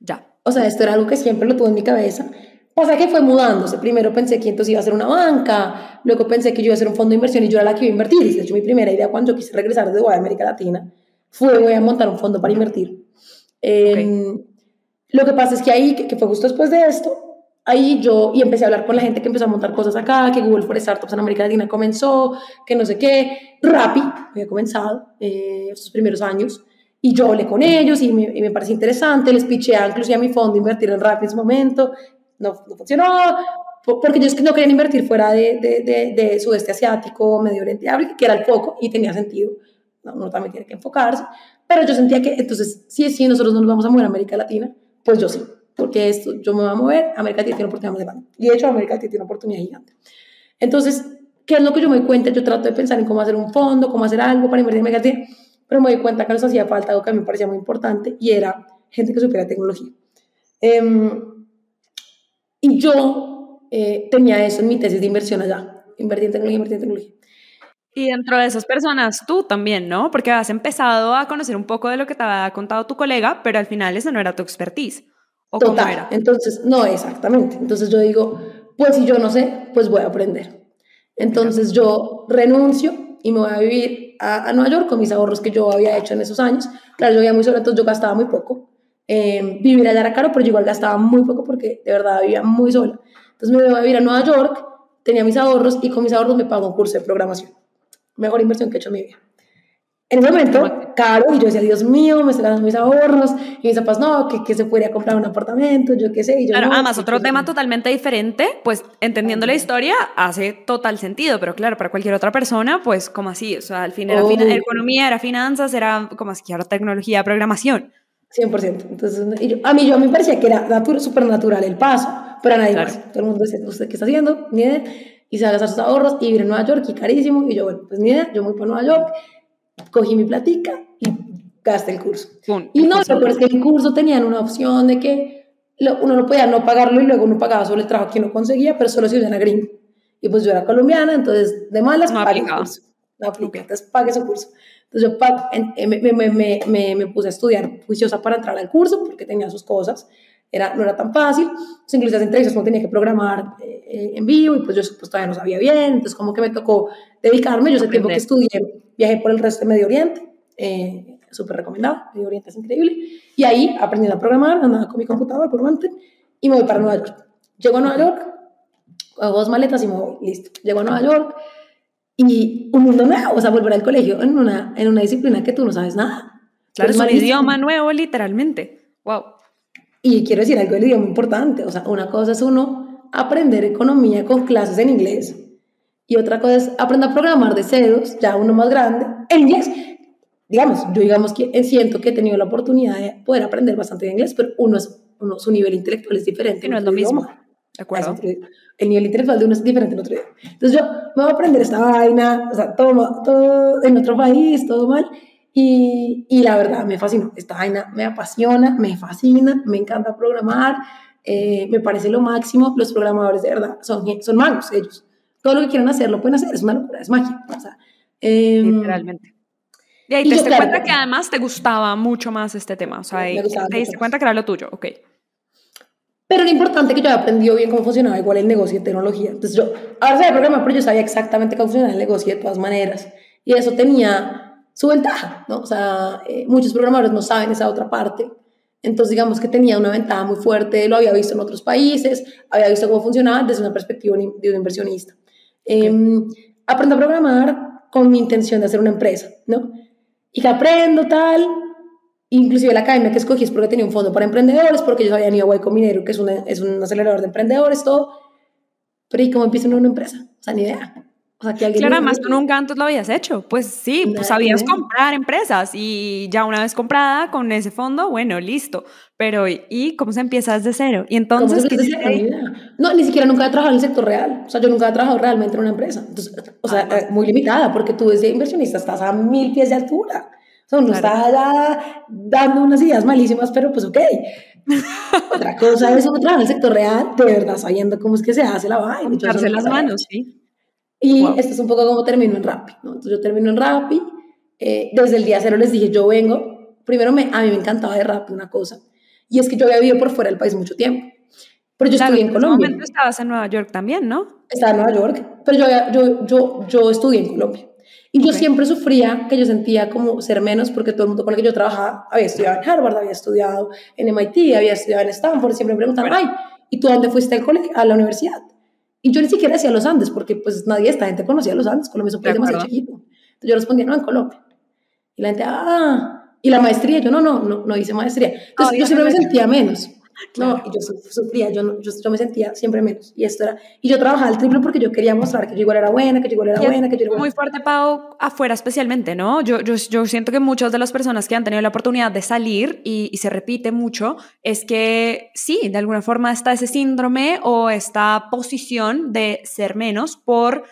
Ya. O sea, esto era algo que siempre lo tuve en mi cabeza. Pasa que fue mudándose. Primero pensé que entonces iba a ser una banca, luego pensé que yo iba a ser un fondo de inversión y yo era la que iba a invertir. De hecho, mi primera idea cuando yo quise regresar de América Latina fue voy a montar un fondo para invertir. Em, lo que pasa es que ahí, que, fue justo después de esto, ahí yo y empecé a hablar con la gente que empezó a montar cosas acá, que Google for Startups en América Latina comenzó, que no sé qué, Rappi había comenzado eh, esos primeros años. Y yo hablé con ellos y me, y me pareció interesante, les piché inclusive a mi fondo invertir en Rappi en ese momento, no, no funcionó, porque ellos no querían invertir fuera de, de, de, sudeste asiático, Medio Oriente, que era el foco y tenía sentido, uno también tiene que enfocarse, pero yo sentía que entonces, sí, sí, nosotros no nos vamos a mover a América Latina, pues yo sí, porque esto, yo me voy a mover, América Latina tiene oportunidad más grande, y de hecho América Latina tiene una oportunidad gigante. Entonces, ¿qué es lo que yo me doy cuenta? Yo trato de pensar en cómo hacer un fondo, cómo hacer algo para invertir en América Latina, pero me di cuenta que nos hacía falta algo que a mí me parecía muy importante y era gente que supiera tecnología. Em, y yo eh, tenía eso en mi tesis de inversión allá, invertir en tecnología, invertir en tecnología. Y dentro de esas personas, tú también, ¿no? Porque has empezado a conocer un poco de lo que te había contado tu colega, pero al final eso no era tu expertise. ¿O Total. Cómo era? Entonces, no, exactamente. Entonces yo digo, pues si yo no sé, pues voy a aprender. Entonces yo renuncio y me voy a vivir a, Nueva York con mis ahorros que yo había hecho en esos años. Claro, yo vivía muy sola, entonces yo gastaba muy poco. Eh, vivir allá era caro, pero igual gastaba muy poco porque de verdad vivía muy sola. Entonces me voy a vivir a Nueva York, tenía mis ahorros y con mis ahorros me pago un curso de programación. Mejor inversión que he hecho en mi vida. En ese momento, caro, y yo decía, Dios mío, me están dando mis ahorros, y mis papás, no, que, que se podría comprar un apartamento, yo qué sé. Y yo, claro, no, además, otro tema totalmente diferente, pues entendiendo la historia hace total sentido, pero claro, para cualquier otra persona, pues como así, o sea, al fin era economía, era finanzas, era como así, ahora tecnología, programación. 100%. Entonces, a mí yo a mí me parecía que era súper natural el paso, pero a nadie más. Todo el mundo dice, ¿usted qué está haciendo? Ni idea. Y se va a gastar sus ahorros y vivir en Nueva York y carísimo. Y yo, bueno, pues ni idea, yo voy para Nueva York cogí mi platica y gasté el curso. y no, pero es que el curso tenían una opción de que uno no podía no pagarlo y luego uno pagaba solo el trabajo que uno conseguía, pero solo si era gringo. Y pues yo era colombiana, entonces de malas no pagué el curso. No aplica, entonces pagué su curso. Entonces yo me, me, me, me, puse a estudiar juiciosa para entrar al curso porque tenía sus cosas. Era, no era tan fácil. Entonces, incluso las entrevistas como tenía que programar eh, en vivo y pues yo pues, todavía no sabía bien. Entonces como que me tocó dedicarme. Yo ese tiempo que estudié, viajé por el resto de Medio Oriente. Eh, súper recomendado. Medio Oriente es increíble. Y ahí aprendí a programar, andaba con mi computador por antes y me voy para Nueva York. Llego a Nueva York, hago dos maletas y me voy, listo. Llego a Nueva York y un mundo nuevo, o sea, volver al colegio en una, en una disciplina que tú no sabes nada. Claro, es un idioma nuevo, literalmente. Wow. Y quiero decir algo del idioma importante, o sea, una cosa es uno aprender economía con clases en inglés y otra cosa es aprender a programar de cedos, ya uno más grande, en inglés. Digamos, yo digamos que siento que he tenido la oportunidad de poder aprender bastante de inglés, pero uno es uno, su nivel intelectual es diferente. no es lo mismo. De acuerdo. El nivel intelectual de uno es diferente en otro idioma. Entonces yo me voy a aprender esta vaina, o sea, todo, todo en otro país, todo mal. Y, y, la verdad me fascina. Esta vaina me apasiona, me fascina, me encanta programar, eh, me parece lo máximo. Los programadores de verdad son, son magos ellos. Todo lo que quieran hacer lo pueden hacer, es una locura, es magia. O sea, eh, Literalmente. Y ahí te diste cuenta que además te gustaba mucho más este tema. O sea, ahí te diste cuenta que era lo tuyo, ok. Pero lo importante es que yo había aprendido bien cómo funcionaba igual el negocio de tecnología. Entonces yo, ahora sabía programar, pero yo sabía exactamente cómo funcionaba el negocio de todas maneras. Y eso tenía su ventaja, ¿no? O sea, eh, muchos programadores no saben esa otra parte. Entonces, digamos que tenía una ventaja muy fuerte, lo había visto en otros países, había visto cómo funcionaba desde una perspectiva de un inversionista. Eh, aprendí a programar con mi intención de hacer una empresa, ¿no? Y que aprendo tal, Inclusive la academia que escogí es porque tenía un fondo para emprendedores, porque ellos habían ido a Hueco Minero, que es, es un acelerador de emprendedores, todo. Pero ¿y cómo empieza una empresa? O sea, ni idea. O sea, que alguien claro, además tú nunca antes lo habías hecho. Pues sí, pues sabías comprar empresas y ya una vez comprada con ese fondo, bueno, listo. Pero ¿y cómo se empieza desde cero? Y entonces... No, ni siquiera nunca he trabajado en el sector real. O sea, yo nunca he trabajado realmente en una empresa. Entonces, o sea, ah, muy limitada, porque tú desde inversionista estás a mil pies de altura sea, uno está allá dando unas ideas malísimas, pero pues ok. Otra cosa es uno trabajar en el sector real, de verdad, sabiendo cómo es que se hace la vaina. Echarse las manos, sí. Y esto es un poco como termino en Rappi, ¿no? Entonces yo termino en Rappi, eh, desde el día cero les dije, yo vengo, primero me, a mí me encantaba de Rappi una cosa, y es que yo había vivido por fuera del país mucho tiempo, pero yo estudié en Colombia. En estabas en Nueva York también, ¿no? Estaba en Nueva York, pero yo, yo, yo, yo estudié en Colombia. Y yo siempre sufría que yo sentía como ser menos porque todo el mundo con el que yo trabajaba había estudiado en Harvard, había estudiado en MIT, había estudiado en Stanford, siempre me preguntaban, ay, ¿y tú dónde fuiste al colegio, a la universidad? Y yo ni siquiera decía los Andes, porque pues nadie de esta gente conocía los Andes, Colombia es un país demasiado chiquito. Entonces yo respondía, no, en Colombia. Y la gente, ah, y la maestría, yo no, no, no, no hice maestría. Entonces yo siempre me sentía menos. No, y yo sufría, yo, yo, yo, me sentía siempre menos. Y esto era, y yo trabajaba al triple porque yo quería mostrar que yo igual era buena, que yo igual era buena, que yo era buena. Muy fuerte, Pau, afuera especialmente, ¿no? Yo, yo, yo siento que muchas de las personas que han tenido la oportunidad de salir, y, y se repite mucho, es que sí, de alguna forma está ese síndrome o esta posición de ser menos por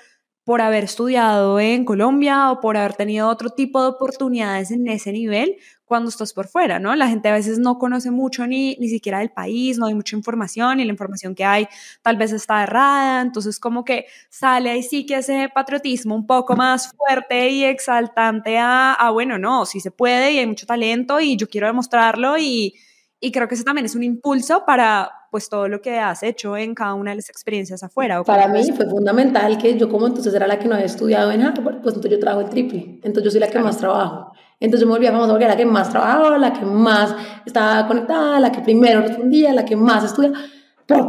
por haber estudiado en Colombia o por haber tenido otro tipo de oportunidades en ese nivel cuando estás por fuera, ¿no? La gente a veces no conoce mucho ni, ni siquiera del país, no hay mucha información y la información que hay tal vez está errada, entonces como que sale ahí sí que ese patriotismo un poco más fuerte y exaltante a, a bueno, no, sí se puede y hay mucho talento y yo quiero demostrarlo y, y creo que eso también es un impulso para pues todo lo que has hecho en cada una de las experiencias afuera. Para mí fue fundamental que yo como entonces era la que no había estudiado en Harvard, pues entonces yo trabajo el triple, entonces yo soy la que más trabajo. Entonces yo me volvía famosa porque era la que más trabajaba, la que más estaba conectada, la que primero respondía, la que más estudiaba,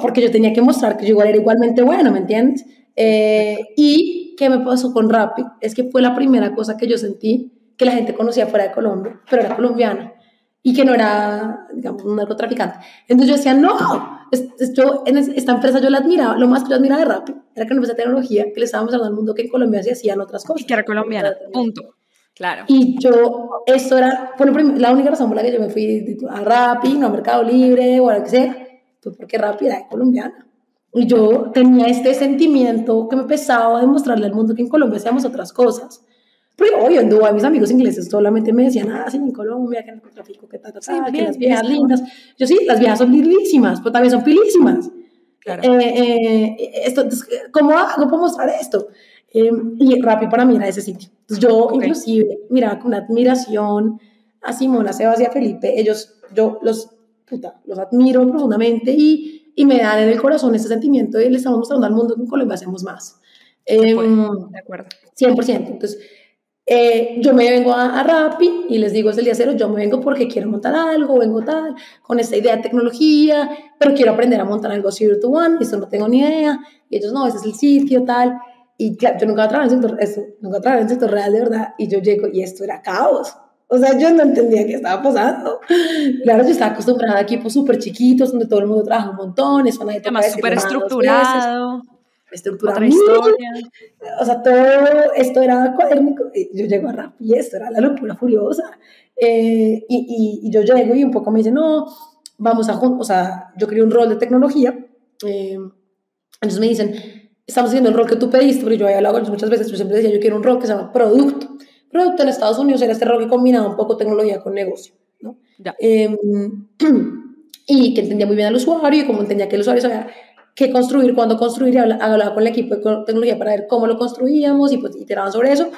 porque yo tenía que mostrar que yo igual era igualmente bueno, ¿me entiendes? Eh, y qué me pasó con Rappi es que fue la primera cosa que yo sentí que la gente conocía fuera de Colombia, pero era colombiana y que no era, digamos, un narcotraficante. Entonces yo decía, no, yo, en esta empresa yo la admiraba, lo más que yo admiraba de Rappi era que no empresa de tecnología que le estábamos dando al mundo que en Colombia se hacían otras cosas. Y que era colombiana, punto. Claro. Y yo, eso era, bueno, la única razón por la que yo me fui a Rappi, no a Mercado Libre o a lo que sea, fue porque Rappi era colombiana. Y yo tenía este sentimiento que me pesaba de mostrarle al mundo que en Colombia hacíamos otras cosas. Pero obvio, en Dubái mis amigos ingleses solamente me decían, ah, sí, en Colombia, que en el tráfico, que tal, tal, que las viejas lindas. Yo sí, las viejas son lindísimas, pero también son pilísimas. Claro. Eh, eh, esto, ¿Cómo hago para mostrar esto? Em, y Rappi para mí era ese sitio. Entonces yo inclusive miraba con una admiración a Simón, a Sebas y a Felipe. Ellos, yo los, puta, los admiro profundamente y, y me dan en el corazón ese sentimiento de le estamos mostrando al mundo que en Colombia hacemos más. Eh, de acuerdo. 100%. Entonces, eh, yo me vengo a, a, Rappi y les digo, es el día cero, yo me vengo porque quiero montar algo, vengo tal, con esta idea de tecnología, pero quiero aprender a montar algo zero to one, eso no tengo ni idea. Y ellos, no, ese es el sitio, tal. Y claro, yo nunca trabajado en el sector, eso, nunca trabajado en el sector real de verdad, y yo llego y esto era caos. O sea, yo no entendía qué estaba pasando. Claro, yo estaba acostumbrada a equipos súper chiquitos, donde todo el mundo trabaja un montón, eso nadie te Además, súper estructurado estructura historia. O sea, todo esto era cuadérnico. Yo llego a rap y esto era la locura furiosa. Eh, y, y, yo llego y un poco me dicen, no, vamos a, o sea, yo quería un rol de tecnología. Eh, entonces me dicen, estamos haciendo el rol que tú pediste, porque yo había hablado muchas veces, yo siempre decía, yo quiero un rol que se llama producto. Producto en Estados Unidos era este rol que combinaba un poco tecnología con negocio, ¿no? Eh, y que entendía muy bien al usuario y como entendía que el usuario sabía qué construir, cuándo construir, y hablaba con el equipo de tecnología para ver cómo lo construíamos y pues iteraban sobre eso.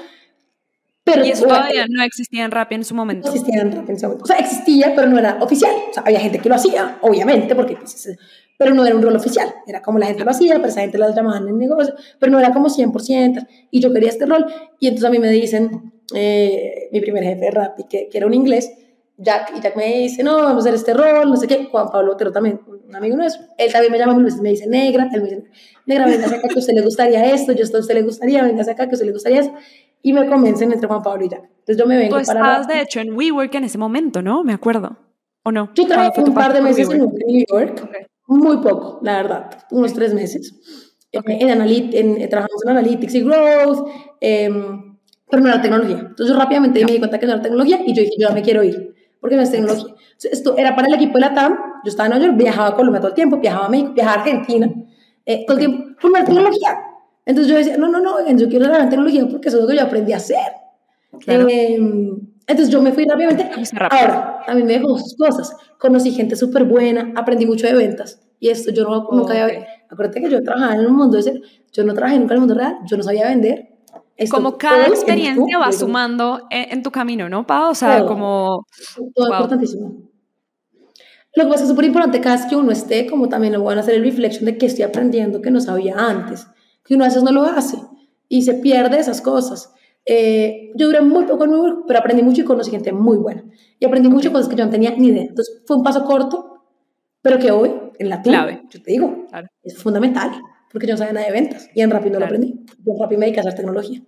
Pero, y eso todavía no existía en Rappi en su momento. No existía en Rappi en su momento. O sea, existía, pero no era oficial. O sea, había gente que lo hacía, obviamente, porque pues, pero no era un rol oficial. Era como la gente lo hacía, pero esa gente las llamaban en negocio, pero no era como 100%. Y yo quería este rol. Y entonces a mí me dicen, eh, mi primer jefe de Rappi, que, que era un inglés, Jack, y Jack me dice, no, vamos a hacer este rol, no sé qué. Juan Pablo Otero también, un amigo nuestro, él también me llama, me dice, negra, él me dice, negra, venga acá que a usted le gustaría esto, yo a usted le gustaría, venga acá que a usted le gustaría eso. Y me convencen entre Juan Pablo y Jack. Entonces yo me vengo Tú para... estabas, de hecho, en WeWork en ese momento, ¿no? Me acuerdo. ¿O no? Yo trabajé un par de meses en WeWork, muy poco, la verdad, unos tres meses. En, analit en, trabajamos en Analytics y Growth, em, pero no era tecnología. Entonces yo rápidamente me di cuenta que no era tecnología y yo dije, yo ya me quiero ir porque no es tecnología. Esto era para el equipo de la TAM, yo estaba en Nueva York, viajaba a Colombia todo el tiempo, viajaba a México, viajaba a Argentina, eh, todo el tiempo, por la tecnología. Entonces yo decía, no, no, no, yo quiero la tecnología porque eso es lo que yo aprendí a hacer. Eh, entonces yo me fui rápidamente. Ahora, también me dejó sus cosas. Conocí gente súper buena, aprendí mucho de ventas. Y esto yo no, nunca había... Acuérdate que yo trabajaba en un mundo de ser, yo no trabajé nunca en el mundo real, yo no sabía vender. como cada experiencia va sumando en, tu camino, ¿no, Pau? O sea, como... Todo importantísimo. Lo que pasa es súper importante cada vez que uno esté, como también lo van a hacer el reflection de que estoy aprendiendo que no sabía antes, que uno a veces no lo hace y se pierde esas cosas. Eh, yo duré muy poco en Nueva pero aprendí mucho y conocí gente muy buena. Y aprendí muchas cosas que yo no tenía ni idea. Entonces fue un paso corto, pero que hoy, en la clave, yo te digo, es fundamental, porque yo no sabía nada de ventas y en Rappi no lo aprendí. Yo en Rappi me dediqué a hacer tecnología.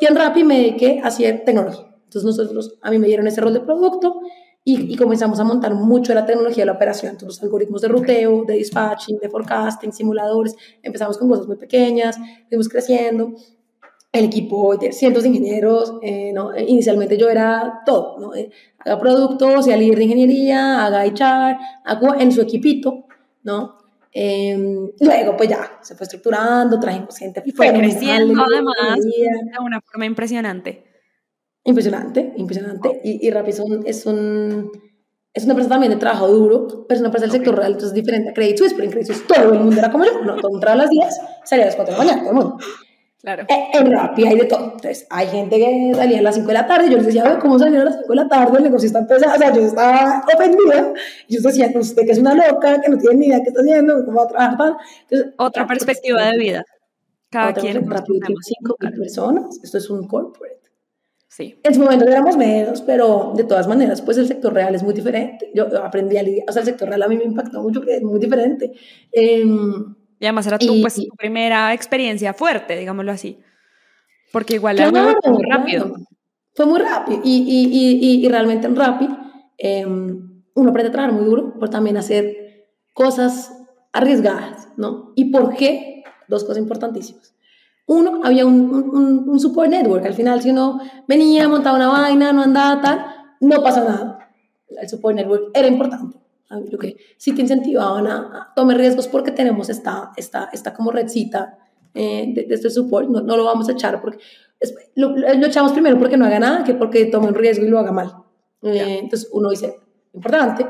Y en Rappi me dediqué a hacer tecnología. Entonces nosotros, a mí me dieron ese rol de producto y, comenzamos a montar mucho la tecnología de la operación, entonces los algoritmos de ruteo, de dispatching, de forecasting, simuladores, empezamos con cosas muy pequeñas, fuimos creciendo, el equipo de cientos de ingenieros, eh, ¿no? inicialmente yo era todo, ¿no? Eh, haga productos, sea líder de ingeniería, haga HR, hago en su equipito, ¿no? Em, luego, pues ya, se fue estructurando, trajimos gente. Y fue creciendo además de una forma impresionante. Impresionante, impresionante. Y, y Rappi es, un, es una empresa también de trabajo duro, pero es una empresa del sector real, entonces es diferente a Credit Suisse, pero en Credit Suisse todo el mundo era como yo, no, todo entraba a las 10, salía a las 4 de la mañana, todo el mundo. Claro. Eh, en Rappi hay de todo. Entonces, hay gente que salía a las 5 de la tarde, yo les decía, ¿cómo salir a las 5 de la tarde? El negocio está empezando, o sea, yo estaba ofendida, yo decía, usted que es una loca, que no tiene ni idea qué está haciendo, cómo va a trabajar. Entonces, Otra perspectiva de vida. Cada quien. Rappi tiene 5 personas, esto es un corporate. Sí. En su momento éramos menos, pero de todas maneras, pues el sector real es muy diferente. Yo aprendí a lidiar, o sea, el sector real a mí me impactó mucho, es muy diferente. Em, y además era tu, pues, tu primera experiencia fuerte, digámoslo así. Porque igual era muy rápido. Fue muy rápido. Y, y, y, y realmente en rápido em, uno aprende a trabajar muy duro, por también hacer cosas arriesgadas, ¿no? ¿Y por qué? Dos cosas importantísimas. Uno, había un, un, un, support network. Al final, si uno venía, montaba una vaina, no andaba tal, no pasa nada. El support network era importante. Yo que sí te incentivaban a, a tomar riesgos porque tenemos esta, esta, esta como redcita eh, de, este support. No, no, lo vamos a echar porque lo, lo, echamos primero porque no haga nada que porque tome un riesgo y lo haga mal. Eh, entonces uno dice, importante.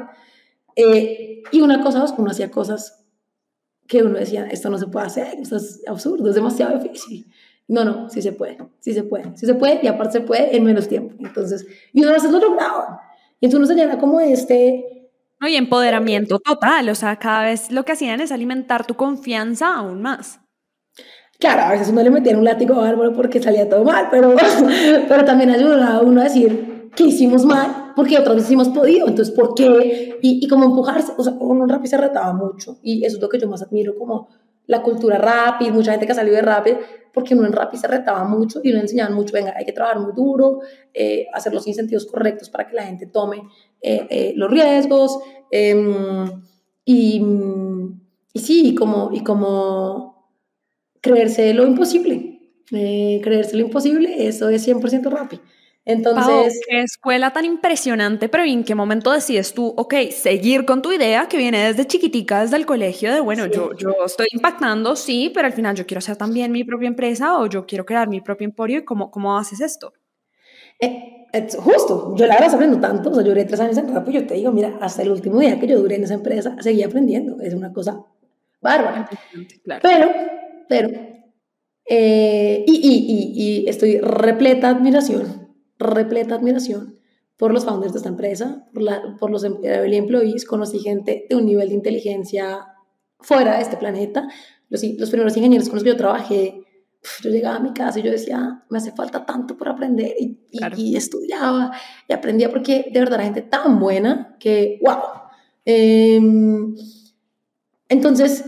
Eh, y una cosa, uno hacía cosas que uno decía, esto no se puede hacer, esto es absurdo, es demasiado difícil. No, no, sí se puede, sí se puede, sí se puede y aparte se puede en menos tiempo. Entonces, y una vez lo lograban. Y entonces uno se llena como este... No, y empoderamiento total, o sea, cada vez lo que hacían es alimentar tu confianza aún más. Claro, a veces uno le metía un látigo árbol porque salía todo mal, pero, pero también ayudaba a uno a decir que hicimos mal porque otras veces hemos podido, entonces ¿por qué? Y, y como empujarse, o sea, uno rap se retaba mucho y eso es lo que yo más admiro como la cultura y mucha gente que ha salido de rap, porque uno en rap se retaba mucho y uno enseñaban mucho, venga, hay que trabajar muy duro, eh, hacer los incentivos correctos para que la gente tome eh, eh, los riesgos em, y, y, sí, como, y como creerse lo imposible, creerse lo imposible, eso es 100% rap. Entonces. qué escuela tan impresionante, pero ¿en qué momento decides tú, ok, seguir con tu idea que viene desde chiquitica, desde el colegio, de bueno, yo, yo estoy impactando, sí, pero al final yo quiero hacer también mi propia empresa o yo quiero crear mi propio emporio y cómo, cómo haces esto? Eh, justo, yo la verdad aprendo tanto, o sea, yo duré tres años en rap y yo te digo, mira, hasta el último día que yo duré en esa empresa, seguí aprendiendo, es una cosa bárbara. Claro. Pero, pero, eh, y, y, y, y estoy repleta de admiración repleta admiración por los founders de esta empresa, por, la, por los employees, conocí gente de un nivel de inteligencia fuera de este planeta. Los, los primeros ingenieros con los que yo trabajé, yo llegaba a mi casa y yo decía, me hace falta tanto por aprender y, y, estudiaba y aprendía porque de verdad era gente tan buena que, wow. Em, entonces,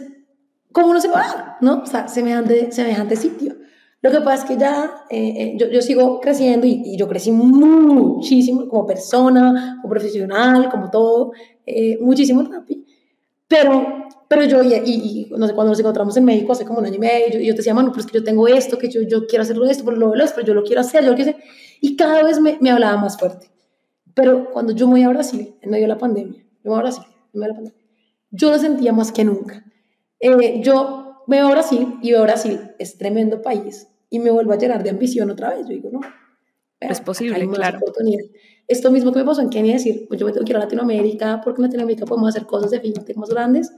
¿cómo no se va a dar? ¿No? O sea, semejante, semejante sitio. Lo que pasa es que ya eh, eh, yo, yo, sigo creciendo y, yo crecí muchísimo como persona, como profesional, como todo, eh, muchísimo rápido. Pero, pero yo, y, y, no sé, cuando nos encontramos en México hace como un año y medio, yo, yo te decía, mano, pues que yo tengo esto, que yo, yo quiero hacerlo esto, pero lo de pero yo lo quiero hacer, yo lo quiero hacer. Y cada vez me, me hablaba más fuerte. Pero cuando yo me voy a Brasil, en medio de la pandemia, yo me voy a Brasil, en medio de la pandemia, yo lo sentía más que nunca. yo me voy a Brasil y veo Brasil, es tremendo país, y me vuelvo a llenar de ambición otra vez. Yo digo, no. Es posible, claro. Esto mismo que me pasó en Kenia, decir, pues yo me tengo que ir a Latinoamérica, porque en Latinoamérica podemos hacer cosas de fintech más grandes.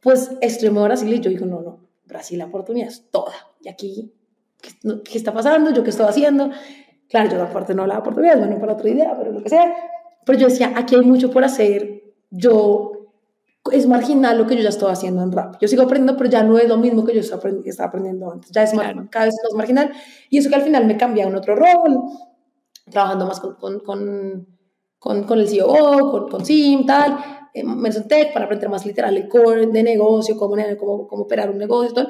Pues en Brasil y yo digo, no, no, Brasil la oportunidad es toda. Y aquí, ¿qué, ¿qué, está pasando? ¿Yo qué estoy haciendo? Claro, yo aparte no hablaba portugués, bueno, para otra idea, pero lo que sea. Pero yo decía, aquí hay mucho por hacer. Yo es marginal lo que yo ya estoy haciendo en rap. Yo sigo aprendiendo, pero ya no es lo mismo que yo estaba aprendiendo antes. Ya es cada vez más marginal. Y eso que al final me cambia a un otro rol, trabajando más con, con, con, con, el CEO, con, con SIM, tal, en Tech, para aprender más literal el core de negocio, cómo, cómo, cómo operar un negocio, tal.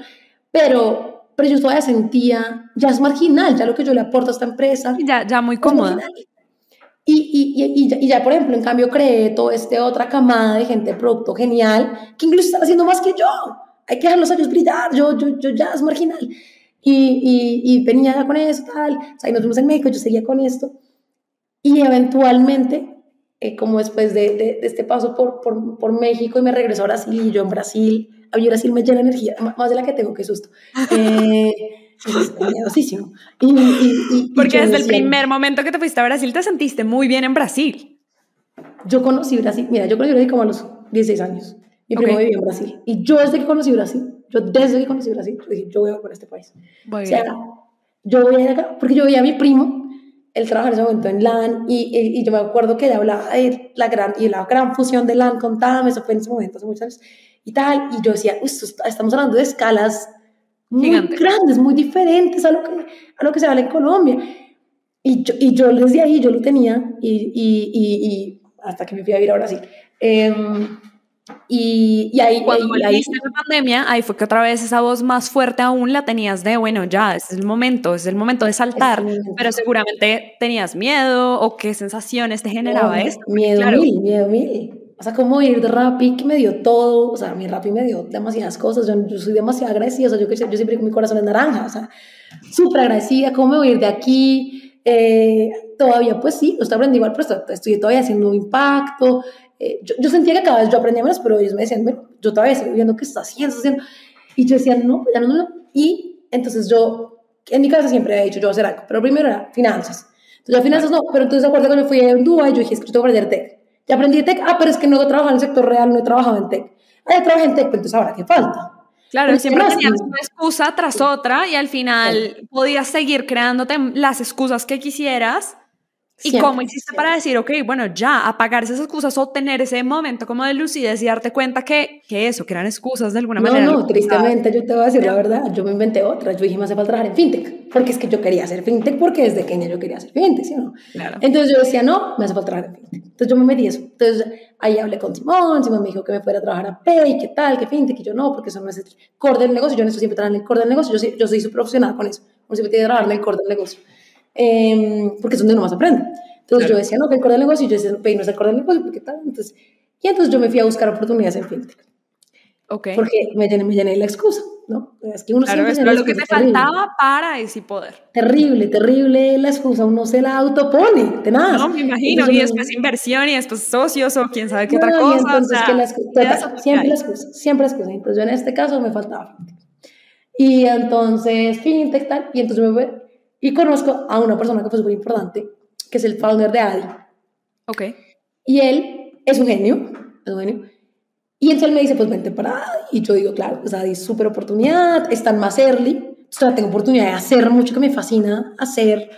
Pero, pero yo todavía sentía, ya es marginal, ya lo que yo le aporto a esta empresa. Ya, ya muy cómoda. Y, y, y, ya, por ejemplo, en cambio, creé toda esta otra camada de gente de producto genial que incluso están haciendo más que yo. Hay que dejar los años brillar, yo, yo, yo ya es marginal. Y, y, venía ya con eso, tal. O sea, y nos fuimos en México, yo seguía con esto. Y eventualmente, eh, como después de, de, este paso por, por, por, México y me regreso a Brasil y yo en Brasil, a mí Brasil me llena energía, más de la que tengo, qué susto. Eh, es Y, y, Porque desde el primer momento que te fuiste a Brasil te sentiste muy bien en Brasil. Yo conocí Brasil, mira, yo conocí Brasil como a los 16 años. Mi primo vivía en Brasil. Y yo desde que conocí Brasil, yo desde que conocí Brasil, yo dije, yo voy a por este país. o sea, yo voy a ir acá, porque yo veía a mi primo, él trabajaba en ese momento en LAN, y, y, yo me acuerdo que él hablaba de la gran, y la gran fusión de LAN con TAM, eso fue en ese momento, hace muchos años, y tal, y yo decía, estamos hablando de escalas muy grandes, muy diferentes a lo que, a lo que se habla en Colombia. Y yo, y yo desde ahí, yo lo tenía, y, y, y, hasta que me fui a vivir a Brasil. Em, y, y, ahí, cuando ahí, la pandemia, ahí fue que otra vez esa voz más fuerte aún la tenías de, bueno, ya, es el momento, es el momento de saltar, pero seguramente tenías miedo o qué sensaciones te generaba esto. Miedo mil, miedo mil o sea, como ir de Rappi que me dio todo, o sea, mi Rappi me dio demasiadas cosas, yo, yo soy demasiado agradecida, o sea, yo, yo siempre mi corazón es naranja, o sea, súper agradecida, ¿cómo me voy a ir de aquí? Eh, todavía, pues sí, lo estoy aprendiendo igual, pero estoy, todavía haciendo impacto, eh, yo, yo, sentía que cada vez yo aprendía menos, pero ellos me decían, bueno, yo todavía estoy viendo qué está haciendo, está haciendo, y yo decía, no, ya no, no, y entonces yo, en mi casa siempre he dicho, yo voy a hacer algo, pero primero era finanzas, entonces ya finanzas no, pero entonces acuerdo cuando fui a Dubái, yo dije, es que yo voy a aprender tech, ya aprendí tech, ah, pero es que no he trabajado en el sector real, no he trabajado en tech. Ah, ya trabajé en tech, pero entonces ahora, ¿qué falta? Claro, siempre tenías una excusa tras otra y al final podías seguir creándote las excusas que quisieras ¿Y cómo hiciste para decir, ok, bueno, ya, apagar esas excusas o tener ese momento como de lucidez y darte cuenta que, que eso, que eran excusas de alguna manera? No, no, tristemente yo te voy a decir la verdad, yo me inventé otras, yo dije, me hace falta trabajar en fintech, porque es que yo quería hacer fintech, porque desde Kenia yo quería hacer fintech, ¿sí o no? Claro. Entonces yo decía, no, me hace falta trabajar en fintech. Entonces yo me metí eso. Entonces ahí hablé con Simón, Simón me dijo que me fuera a trabajar a Pay, qué tal, qué fintech, y yo no, porque eso no es el core del negocio, yo en eso siempre trabajo en el core del negocio, yo, yo soy súper profesional con eso, por siempre tiene que trabajar en el core del negocio, eh, porque es donde uno más aprende. Entonces yo decía, no, que el core del negocio, y yo decía, no, no es el core del negocio, ¿qué tal? Entonces, y entonces yo me fui a buscar oportunidades en fintech. Okay. Porque me llené, me llené la excusa, ¿no? Es que uno claro, es lo que te faltaba para ese poder. Terrible, terrible la excusa, uno se la autopone, de nada. No, me imagino, y después inversión, y después socios, o quién sabe qué otra cosa. Entonces, que la excusa, siempre la excusa, siempre la excusa. Entonces yo en este caso me faltaba fintech. Y entonces, fintech tal, y entonces me voy, y conozco a una persona que fue súper importante, que es el founder de Adi. Ok. Y él es un genio, es un genio. Y entonces él me dice, pues vente para Adi. Y yo digo, claro, pues Adi es súper oportunidad, están más early. O tengo oportunidad de hacer mucho que me fascina hacer.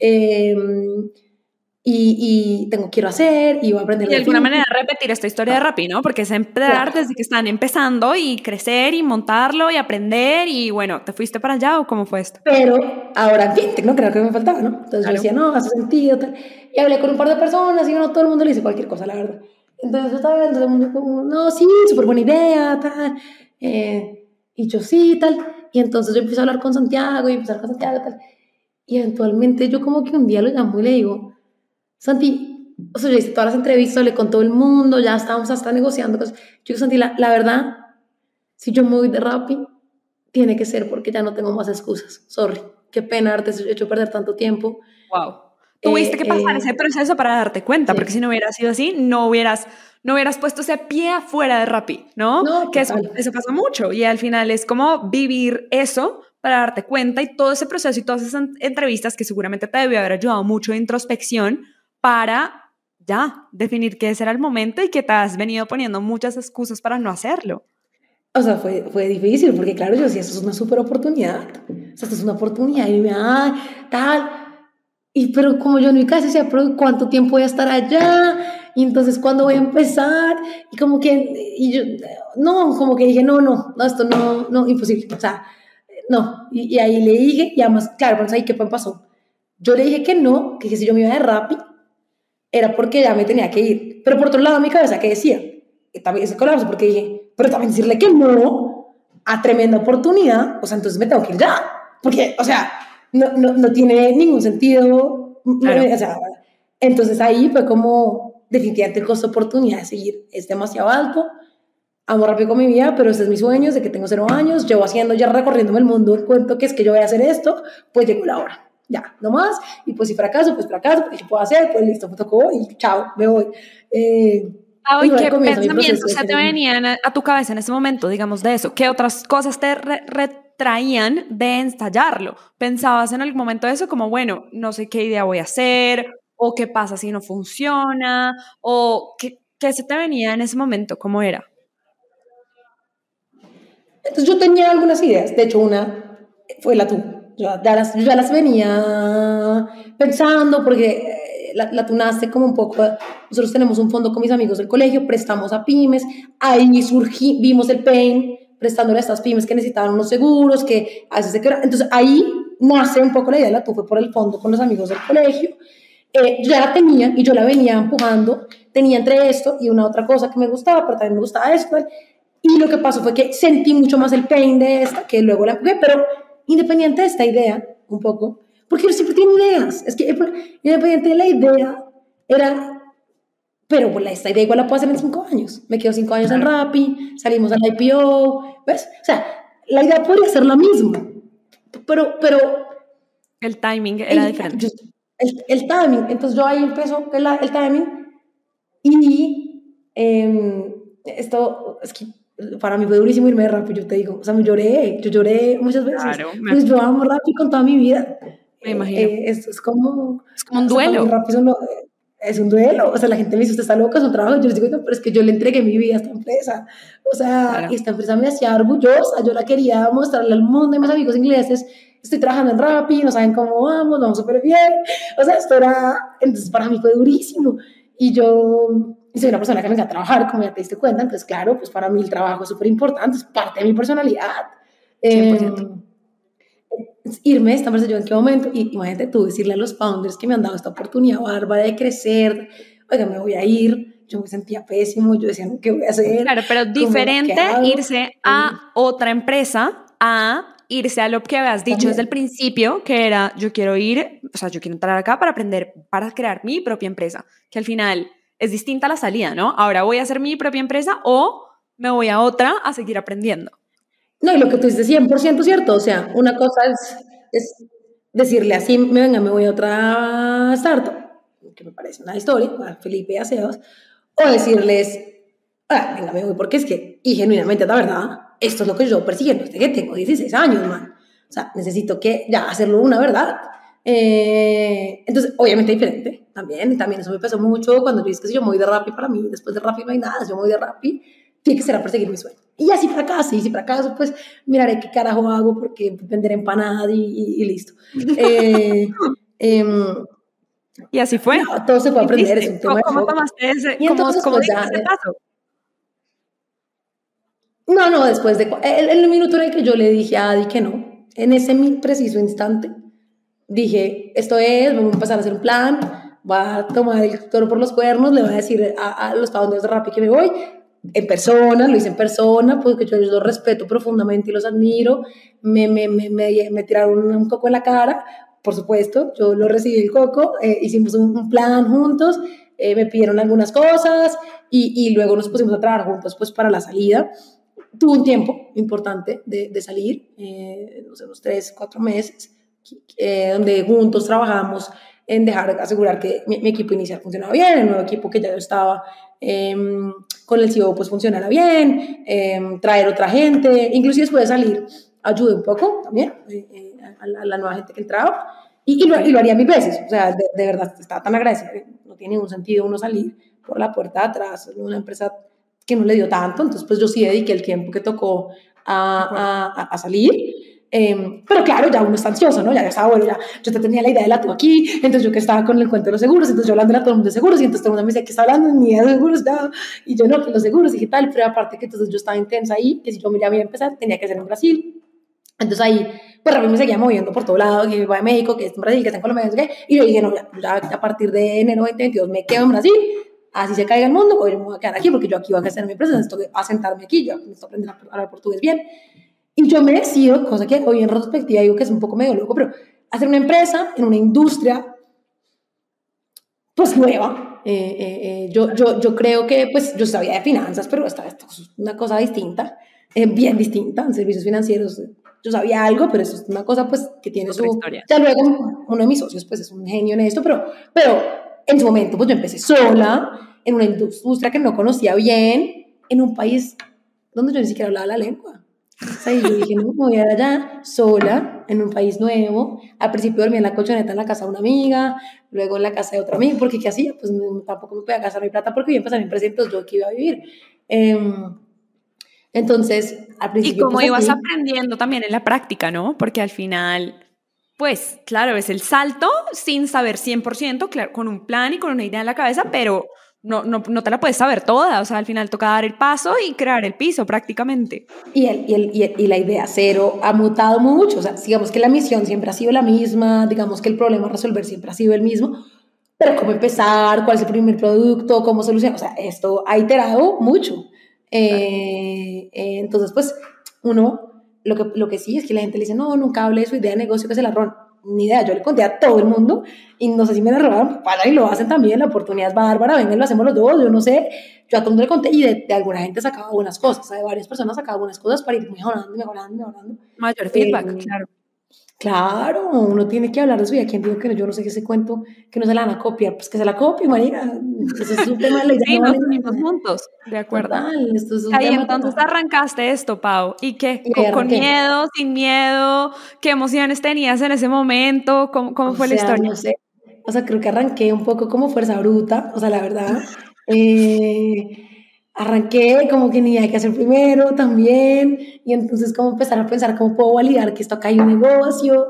Eh, y, tengo, quiero hacer y voy a aprender. Y de alguna manera repetir esta historia de Rappi, ¿no? Porque es empezar desde que están empezando y crecer y montarlo y aprender y bueno, ¿te fuiste para allá o cómo fue esto? Pero ahora en fintech, ¿no? Creo que me faltaba, ¿no? Entonces yo decía, no, hace sentido, tal. Y hablé con un par de personas y no todo el mundo le dice cualquier cosa, la verdad. Entonces yo estaba viendo, todo el mundo no, sí, súper buena idea, tal. Eh, y yo sí, tal. Y entonces yo empecé a hablar con Santiago y empecé a hablar con Santiago, tal. Y eventualmente yo como que un día lo llamo y le digo, Santi, o sea, yo hice todas las entrevistas, le con todo el mundo, ya estábamos hasta negociando cosas. Yo digo, Santi, la, la verdad, si yo me voy de Rappi, tiene que ser porque ya no tengo más excusas. Sorry, qué pena haberte hecho perder tanto tiempo. Wow. Tuviste que eh, pasar eh, ese proceso para darte cuenta, porque si no hubiera sido así, no hubieras, no hubieras puesto ese pie afuera de Rappi, ¿no? no que eso, eso pasa mucho y al final es como vivir eso para darte cuenta y todo ese proceso y todas esas entrevistas que seguramente te debió haber ayudado mucho de introspección para ya definir que ese era el momento y que te has venido poniendo muchas excusas para no hacerlo. O sea, fue, fue difícil, porque claro, yo decía, esto es una súper oportunidad. O sea, esto es una oportunidad. Y me, ay, tal. Y pero como yo casa decía, pero ¿cuánto tiempo voy a estar allá? Y entonces, ¿cuándo voy a empezar? Y como que, y yo, no, como que dije, no, no, no, esto no, no, imposible. O sea, no. Y, ahí le dije, y además, claro, pues ahí qué pasó. Yo le dije que no, que si yo me iba de Rappi, era porque ya me tenía que ir. Pero por otro lado, mi cabeza, ¿qué decía? Que también ese colapso, porque dije, pero también decirle que no a tremenda oportunidad, o sea, entonces me tengo que ir ya. Porque, o sea, no, no, no tiene ningún sentido. O sea, entonces ahí fue como, definitivamente el costo de oportunidad de seguir es demasiado alto. Amo rápido con mi vida, pero ese es mi sueño, de que tengo cero años, llevo haciendo ya recorriéndome el mundo, cuento que es que yo voy a hacer esto, pues llegó la hora ya, no más, y pues si fracaso, pues fracaso, ¿qué puedo hacer? Pues listo, me tocó y chao, me voy. Eh, ¿Qué pensamientos se te venían a, tu cabeza en ese momento, digamos, de eso? ¿Qué otras cosas te retraían de ensayarlo? ¿Pensabas en algún momento de eso como, bueno, no sé qué idea voy a hacer, o qué pasa si no funciona, o qué, qué se te venía en ese momento, cómo era? Entonces yo tenía algunas ideas, de hecho una fue la tuya yo ya las, ya las venía pensando porque eh, la, la tunaste como un poco, nosotros tenemos un fondo con mis amigos del colegio, prestamos a pymes, ahí surgí, vimos el pain prestándole a estas pymes que necesitaban unos seguros, que a veces se entonces ahí nace un poco la idea, la tuve por el fondo con los amigos del colegio, eh, yo ya la tenía y yo la venía empujando, tenía entre esto y una otra cosa que me gustaba, pero también me gustaba esto, y lo que pasó fue que sentí mucho más el pain de esta, que luego la empujé, pero independiente de esta idea, un poco, porque yo siempre tengo ideas, es que independiente de la idea, era, pero pues, esta idea igual la puedo hacer en cinco años, me quedo cinco años en Rappi, salimos al IPO, ¿ves? O sea, la idea podría ser la misma, pero, pero... El timing era diferente. el, timing, entonces yo ahí empiezo el, el timing y eh, esto, es que para mí fue durísimo irme de rap, yo te digo, o sea, me lloré, yo lloré muchas veces. Claro, pues yo amo rap con toda mi vida. Me imagino. Eh, esto es como... Es como un duelo. Rap es, uno, es un duelo. O sea, la gente me dice, usted está loca, es un trabajo. Yo les digo, no, pero es que yo le entregué mi vida a esta empresa. O sea, esta empresa me hacía orgullosa. Yo la quería mostrarle al mundo y mis amigos ingleses. Estoy trabajando en Rappi, no saben cómo vamos, vamos súper bien. O sea, esto era, entonces para mí fue durísimo. Y yo soy una persona que me encanta trabajar, como ya te diste cuenta. Entonces, claro, pues para mí el trabajo es súper importante, es parte de mi personalidad. 100% irme de esta empresa, yo en qué momento, y imagínate tú decirle a los founders que me han dado esta oportunidad bárbara de crecer, oiga, me voy a ir, yo me sentía pésimo, yo decía, ¿qué voy a hacer? Claro, pero diferente irse a otra empresa a irse a lo que habías dicho desde el principio, que era, yo quiero ir, o sea, yo quiero entrar acá para aprender, para crear mi propia empresa, que al final es distinta la salida, ¿no? Ahora voy a hacer mi propia empresa o me voy a otra a seguir aprendiendo. No, y lo que tú dices 100% cierto, o sea, una cosa es, decirle así, me venga, me voy a otra startup, que me parece una historia, a Felipe Aseos, o decirles, ah, venga, me voy, porque es que, y genuinamente, la verdad, esto es lo que yo persiguiendo desde que tengo 16 años, man. O sea, necesito que ya hacerlo una verdad. Eh, entonces, obviamente diferente también, también eso me pasó mucho cuando yo dije que si yo me voy de Rappi para mí, después de Rappi no hay nada, si yo me voy de Rappi, tiene que ser a perseguir mi sueño. Y ya si fracaso, y si fracaso, pues miraré qué carajo hago porque vender empanada y, y, listo. Eh, em, y así fue. todo se puede aprender, es un tema ¿Cómo, cómo tomaste ese, y entonces, cómo, pues, ese paso? No, no, después de... El, el, minuto en el que yo le dije a Adi que no, en ese preciso instante, dije, esto es, vamos a empezar a hacer un plan, va a tomar el toro por los cuernos, le voy a decir a, a los founders de Rappi que me voy, en persona, lo hice en persona, porque yo los respeto profundamente y los admiro. Me, me, me, me, tiraron un coco en la cara, por supuesto, yo lo recibí el coco, eh, hicimos un, plan juntos, eh, me pidieron algunas cosas y, y, luego nos pusimos a trabajar juntos pues para la salida. Tuve un tiempo importante de, de salir, eh, no unos tres, cuatro meses, donde juntos trabajamos en dejar, asegurar que mi, mi, equipo inicial funcionaba bien, el nuevo equipo que ya yo estaba Em, con el CEO pues funcionara bien, em, traer otra gente, inclusive después de salir ayude un poco también eh, eh, a, la, nueva gente que entraba y, y, lo, y, lo, haría mil veces, o sea, de, de, verdad estaba tan agradecida, no tiene ningún sentido uno salir por la puerta de atrás, una empresa que no le dio tanto, entonces pues yo sí dediqué el tiempo que tocó a, a, a salir Em, pero claro, ya uno está ansioso, ¿no? Ya, ya estaba, bueno, ya yo te tenía la idea de la tú aquí, entonces yo que estaba con el cuento de los seguros, entonces yo hablando a todo el mundo de seguros, y entonces todo el mundo me decía que está hablando ni de seguros, ya, y yo no, que los seguros y qué tal, pero aparte que entonces yo estaba intensa ahí, que si yo me iba a empezar, tenía que ser en Brasil. Entonces ahí, pues mí me seguía moviendo por todo lado, que iba a México, que es en Brasil, que está en Colombia, ¿qué? y yo dije, no, ya, ya, a partir de enero 2022 me quedo en Brasil, así se caiga el mundo, voy a quedar aquí, porque yo aquí voy a hacer mi empresa, necesito asentarme aquí, yo necesito aprender a hablar portugués bien. Y yo me decido, cosa que hoy en retrospectiva digo que es un poco medio loco, pero hacer una empresa en una industria pues nueva. Eh, eh, eh, yo, yo, yo creo que pues yo sabía de finanzas, pero esta, esto es una cosa distinta, bien distinta, en servicios financieros. Yo sabía algo, pero eso es una cosa pues que tiene su... Historia. Ya luego uno de mis socios pues es un genio en esto, pero, pero en su momento pues yo empecé sola, en una industria que no conocía bien, en un país donde yo ni siquiera hablaba la lengua. O yo dije, no, voy allá sola, en un país nuevo. Al principio dormía en la colchoneta en la casa de una amiga, luego en la casa de otra amiga, porque ¿qué hacía? Pues tampoco me podía gastar mi plata porque iba a empezar mi presente, yo aquí iba a vivir. Em, entonces, al principio... Y como pues, ibas aprendiendo también en la práctica, ¿no? Porque al final, pues, claro, es el salto sin saber 100%, claro, con un plan y con una idea en la cabeza, pero no, no, no, te la puedes saber toda, o sea, al final toca dar el paso y crear el piso prácticamente. Y, el, y, el, y, la idea cero ha mutado mucho, o sea, digamos que la misión siempre ha sido la misma, digamos que el problema a resolver siempre ha sido el mismo, pero cómo empezar, cuál es el primer producto, cómo solucionar, o sea, esto ha iterado mucho. Eh, eh, entonces, pues, uno, lo que, lo que sí es que la gente le dice, no, nunca hable de su idea de negocio que es el arrón ni idea, yo le conté a todo el mundo y no sé si me la robaron, para y lo hacen también, la oportunidad es bárbara, vengan, lo hacemos los dos, yo no sé, yo a todo el mundo le conté y de, alguna gente sacaba algunas cosas, de varias personas sacaba algunas cosas para ir mejorando, mejorando, mejorando. Mayor feedback, eh, claro. Claro, uno tiene que hablar de su vida. ¿Quién dijo que no? Yo no sé qué se cuento, que no se la van a copiar. Pues que se la copie, marica. Eso es un tema de la Sí, nos unimos juntos, de acuerdo. esto es un Ahí entonces arrancaste esto, Pau. ¿Y qué? ¿Con, miedo, sin miedo? ¿Qué emociones tenías en ese momento? ¿Cómo, cómo fue la historia? No sé. o sea, creo que arranqué un poco como fuerza bruta, o sea, la verdad. Eh, arranqué como que ni hay que hacer primero también, y entonces como empezar a pensar cómo puedo validar que esto acá hay un negocio,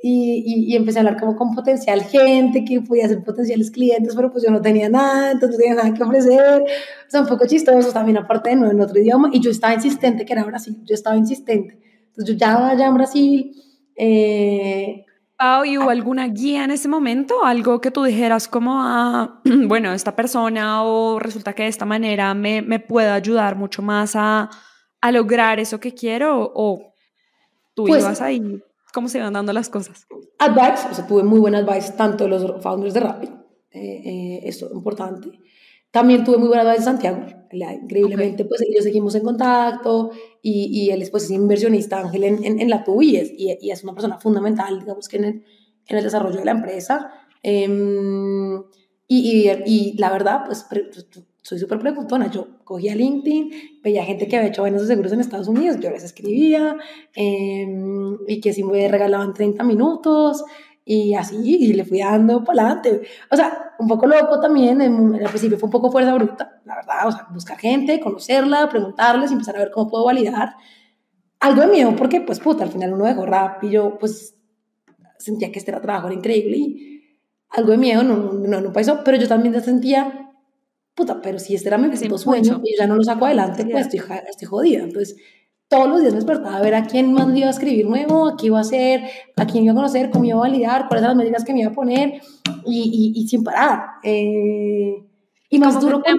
y, y, empecé a hablar como con potencial gente que podía ser potenciales clientes, pero pues yo no tenía nada, entonces no tenía nada que ofrecer, o sea, un poco chistoso también aparte de no en otro idioma, y yo estaba insistente que era Brasil, yo estaba insistente, entonces yo ya allá en Brasil, eh, Pau, ¿y hubo alguna guía en ese momento? Algo que tú dijeras como, a, bueno, esta persona o resulta que de esta manera me, me puede ayudar mucho más a, a, lograr eso que quiero o tú pues, ibas ahí, ¿cómo se iban dando las cosas? Advice, o sea, tuve muy buena advice tanto de los founders de Rappi, eh, eh, esto es importante. También tuve muy buena advice de Santiago, increíblemente, pues ellos seguimos en contacto y, y él pues, es inversionista ángel en, en, en la TUI y es, y, es, una persona fundamental, digamos que en el, en el desarrollo de la empresa. Eh, y, y, la verdad, pues soy súper preguntona. Yo cogía LinkedIn, veía gente que había hecho buenos seguros en Estados Unidos, yo les escribía eh, y que si me regalaban 30 minutos y así, y le fui dando para adelante. O sea, un poco loco también, en, al principio fue un poco fuerza bruta, la verdad, o sea, buscar gente, conocerla, preguntarles, empezar a ver cómo puedo validar. Algo de miedo, porque pues puta, al final uno dejó rap y yo pues sentía que este era trabajo era increíble y algo de miedo no, no, no pasó, pero yo también sentía, puta, pero si este era mi sueño y ya no lo saco adelante, pues estoy, estoy jodida. Entonces, todos los días me despertaba a ver a quién más iba a escribir nuevo, a qué iba a hacer, a quién iba a conocer, cómo iba a validar, cuáles eran las medidas que me iba a poner y, y, sin parar. Eh, y más duro de,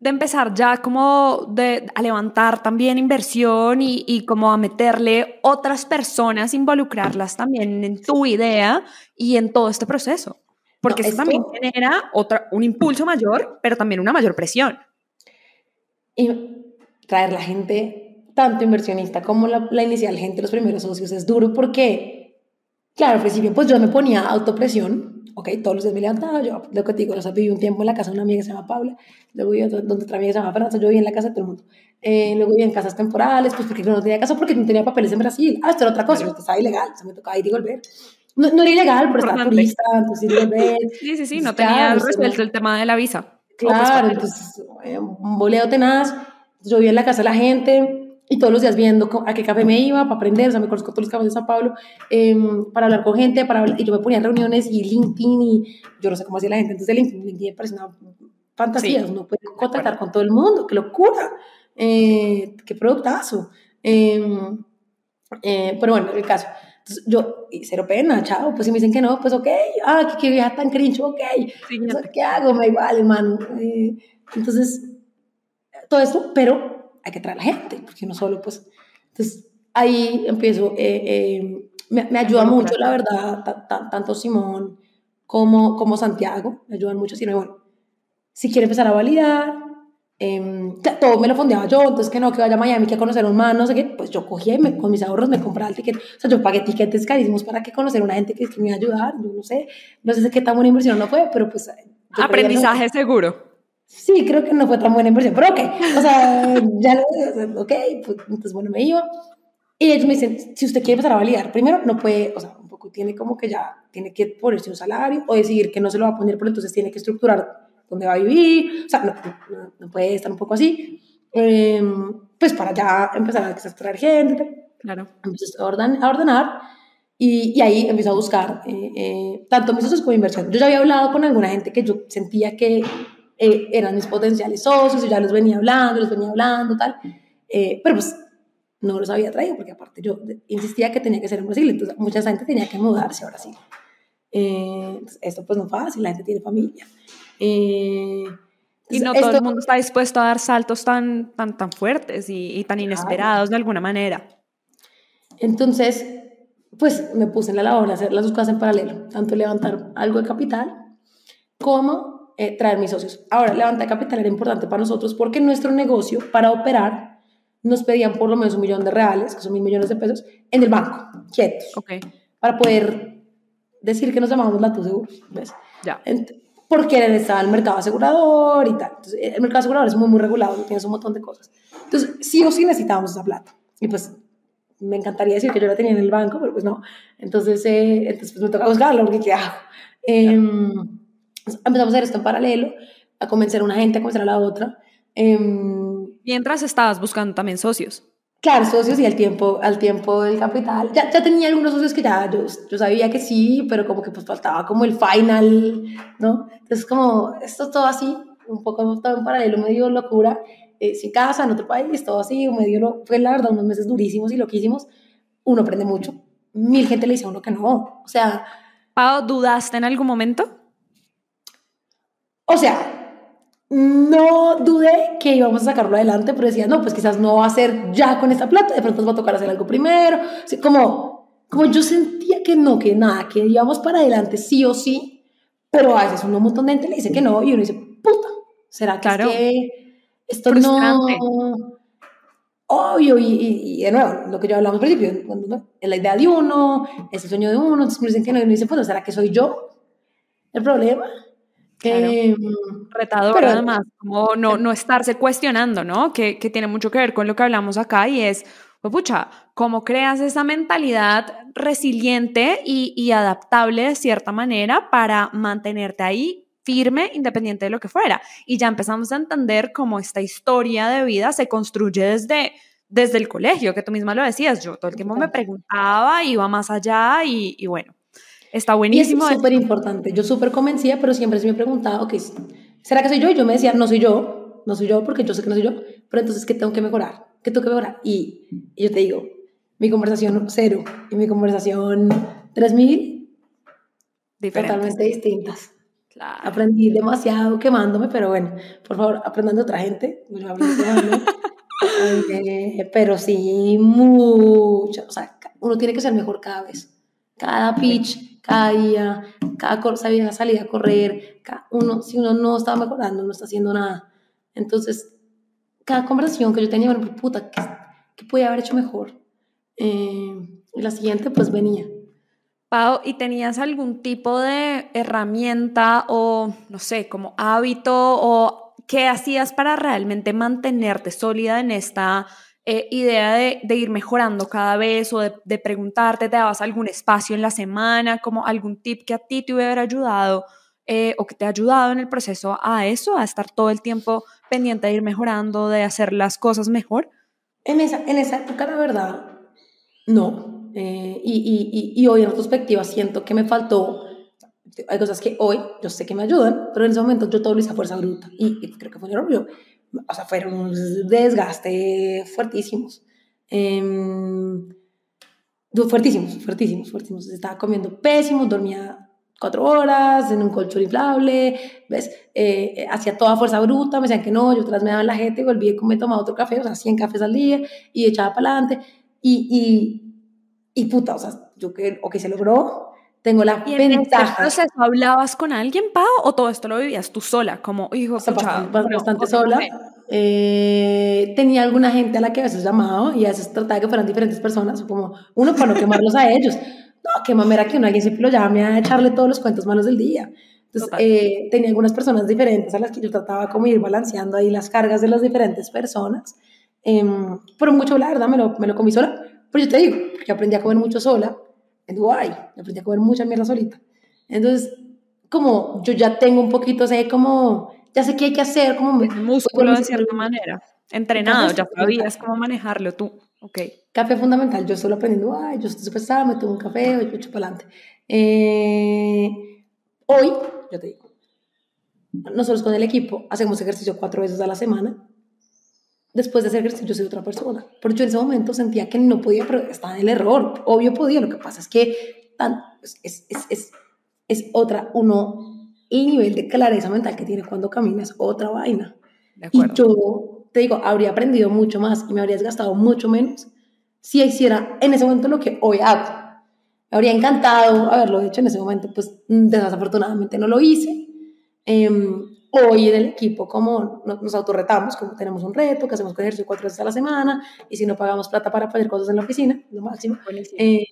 de, empezar ya como de, a levantar también inversión y, y, como a meterle otras personas, involucrarlas también en tu idea y en todo este proceso. Porque eso también genera otra, un impulso mayor, pero también una mayor presión. Y traer la gente tanto inversionista como la, la, inicial gente, los primeros socios, es duro porque, claro, al principio pues yo me ponía autopresión, ok, todos los días me levantaba, yo lo que te digo, o sea, viví un tiempo en la casa de una amiga que se llama Paula, luego viví donde otra amiga se llama Fernanda, yo vivía en la casa de todo el mundo, eh, luego viví en casas temporales, pues porque no tenía casa porque no tenía papeles en Brasil, ah, esto era otra cosa, esto estaba ilegal, o sea, me tocaba ir y volver. No, no era ilegal, pero estaba turista, entonces ir y volver. Sí, sí, sí, no tenía resuelto el tema de la visa. Claro, entonces, eh, un boleo tenaz, yo vivía en la casa de la gente, y todos los días viendo a qué café me iba para aprender, o sea, me conozco todos los cafés de San Pablo, em, para hablar con gente, para y yo me ponía en reuniones y LinkedIn y yo no sé cómo hacía la gente, entonces LinkedIn, LinkedIn me parece una fantasía, uno puede contactar con todo el mundo, qué locura, eh, qué productazo. Em, eh, pero bueno, el caso. Entonces, yo, y cero pena, chao, pues si me dicen que no, pues ok, ah, qué, qué vieja tan cringe, ok, ¿qué hago? Me igual, hermano. Eh, entonces, todo esto, pero hay que traer a la gente, porque no solo, pues, entonces ahí empiezo, eh, eh, me, me, ayuda mucho, la verdad, tanto Simón como, como Santiago, me ayudan mucho, sino bueno, si quiere empezar a validar, eh, todo me lo fondeaba yo, entonces que no, que vaya a Miami, que a conocer a un man, no sé qué, pues yo cogía y me, con mis ahorros me compraba el ticket, o sea, yo pagué tiquetes carísimos para que conocer a una gente que, que me iba a ayudar, yo no sé, no sé qué tan buena inversión no fue, pero pues... Aprendizaje seguro. Sí, creo que no fue tan buena inversión, pero ok, o sea, ya lo, ok, pues entonces bueno, me iba. Y ellos me dicen, si usted quiere empezar a validar, primero no puede, o sea, un poco tiene como que ya, tiene que ponerse un salario o decidir que no se lo va a poner, pero entonces tiene que estructurar dónde va a vivir, o sea, no, no, puede estar un poco así, em, pues para ya empezar a extraer gente, claro. entonces a, orden, a ordenar. Y, y, ahí empiezo a buscar eh, eh, tanto mis socios como inversión. Yo ya había hablado con alguna gente que yo sentía que eh, eran mis potenciales socios, y ya los venía hablando, los venía hablando, tal, eh, pero pues no los había traído, porque aparte yo insistía que tenía que ser en Brasil, entonces mucha gente tenía que mudarse a Brasil. Eh, esto pues no es fácil, la gente tiene familia. y no todo el mundo está dispuesto a dar saltos tan, tan, tan fuertes y, y tan inesperados de alguna manera. Entonces, pues me puse en la labor de hacer las dos cosas en paralelo, tanto levantar algo de capital como eh, traer mis socios. Ahora, levantar capital era importante para nosotros porque nuestro negocio, para operar, nos pedían por lo menos un millón de reales, que son mil millones de pesos, en el banco, quietos. Okay. Para poder decir que nos llamábamos la tu seguros, ¿ves? Ya. porque estaba el mercado asegurador y tal. Entonces, el mercado asegurador es muy, muy regulado, tienes un montón de cosas. Entonces, sí o sí necesitábamos esa plata. Y pues, me encantaría decir que yo la tenía en el banco, pero pues no. Entonces, eh, entonces pues me toca buscarlo, porque ¿qué hago? Em, empezamos a hacer esto en paralelo, a convencer a una gente, a convencer a la otra. Em, Mientras estabas buscando también socios. Claro, socios y al tiempo, al tiempo del capital. Ya, ya tenía algunos socios que ya yo, yo sabía que sí, pero como que pues faltaba como el final, ¿no? Entonces como esto todo así, un poco todo en paralelo, medio locura, eh, sin casa, en otro país, todo así, medio, lo, fue la verdad unos meses durísimos y loquísimos. Uno aprende mucho. Mil gente le dice a uno que no. O sea... Pau, ¿dudaste en algún momento? O sea, no dudé que íbamos a sacarlo adelante, pero decía, no, pues quizás no va a ser ya con esta plata, de pronto nos va a tocar hacer algo primero. Así, como, como yo sentía que no, que nada, que íbamos para adelante sí o sí, pero a veces uno un montón de gente le dice que no y uno dice, puta, ¿será que, claro. es que esto no... Obvio, y, y, de nuevo, lo que yo hablamos al principio, cuando, es la idea de uno, es el sueño de uno, entonces me dicen que no, y uno dice, pues, ¿será que soy yo el problema? Eh, Retador pero, además, como no, no estarse cuestionando, ¿no? Que, que, tiene mucho que ver con lo que hablamos acá y es, pues pucha, cómo creas esa mentalidad resiliente y, y adaptable de cierta manera para mantenerte ahí firme independiente de lo que fuera. Y ya empezamos a entender cómo esta historia de vida se construye desde, desde el colegio, que tú misma lo decías, yo todo el tiempo me preguntaba, iba más allá y, y bueno, Está buenísimo. Y es súper importante. Yo súper convencida, pero siempre se me preguntaba, ok, ¿será que soy yo? Y yo me decía, no soy yo, no soy yo porque yo sé que no soy yo, pero entonces, ¿qué tengo que mejorar? ¿Qué tengo que mejorar? Y, y yo te digo, mi conversación cero y mi conversación 3000, totalmente distintas. Claro. Aprendí demasiado quemándome, pero bueno, por favor, aprendan de otra gente. Yo eh, pero sí, mucho. O sea, uno tiene que ser mejor cada vez. Cada pitch cada día, cada salir a correr, cada uno, si uno no estaba mejorando, no está haciendo nada. Entonces, cada conversación que yo tenía, bueno, puta, ¿qué, qué podía haber hecho mejor? Eh, y la siguiente, pues venía. Pau, ¿y tenías algún tipo de herramienta o, no sé, como hábito o qué hacías para realmente mantenerte sólida en esta eh, idea de, de, ir mejorando cada vez o de, de, preguntarte, ¿te dabas algún espacio en la semana, como algún tip que a ti te hubiera ayudado eh, o que te ha ayudado en el proceso a eso, a estar todo el tiempo pendiente de ir mejorando, de hacer las cosas mejor? En esa, en esa época, la verdad, no. Eh, y, y, y, hoy en retrospectiva siento que me faltó hay cosas que hoy yo sé que me ayudan, pero en ese momento yo todo lo hice a fuerza bruta y, y creo que fue un error o sea, fueron unos fuertísimos. Eh, fuertísimos, fuertísimos, fuertísimos. Estaba comiendo pésimo, dormía cuatro horas en un colchón inflable, ¿ves? Eh, hacía toda fuerza bruta, me decían que no, yo tras me daban la gente, volví y me tomaba otro café, o sea, 100 cafés al día, y echaba para adelante, y, y, y puta, o sea, yo que, o que se logró, tengo la ¿Y en ventaja. Este hablabas con alguien, Pau, o todo esto lo vivías tú sola, como hijo? O sea, bastante, bastante sola. Eh, tenía alguna gente a la que a veces llamaba y a veces trataba que fueran diferentes personas, como uno para no quemarlos a ellos. No, qué mamera que uno alguien siempre lo llame a echarle todos los cuentos malos del día. Entonces, eh, tenía algunas personas diferentes a las que yo trataba como ir balanceando ahí las cargas de las diferentes personas. Eh, pero mucho, la verdad, me lo, me lo comí sola. Pero yo te digo, que aprendí a comer mucho sola en Dubái, aprendí a comer mucha mierda solita. Entonces, como yo ya tengo un poquito, sé como, ya sé qué hay que hacer, como... Músculo de cierta manera, entrenado, ya sabías cómo manejarlo tú. Ok. Café fundamental, yo solo aprendiendo, ay, yo estoy súper me tomo un café, yo echo para adelante. Eh, hoy, yo te digo, nosotros con el equipo hacemos ejercicio cuatro veces a la semana después de hacer ejercicio yo soy otra persona. Porque yo en ese momento sentía que no podía, pero estaba en el error. Obvio podía, lo que pasa es que tan, es, es, es, es, otra, uno, el nivel de clareza mental que tiene cuando camina es otra vaina. Y yo, te digo, habría aprendido mucho más y me habría desgastado mucho menos si hiciera en ese momento lo que hoy hago. Me habría encantado haberlo hecho en ese momento, pues desafortunadamente no lo hice. Eh, hoy en el equipo, como nos autorretamos, como tenemos un reto, que hacemos ejercicio cuatro veces a la semana, y si no pagamos plata para hacer cosas en la oficina, lo máximo. Eh,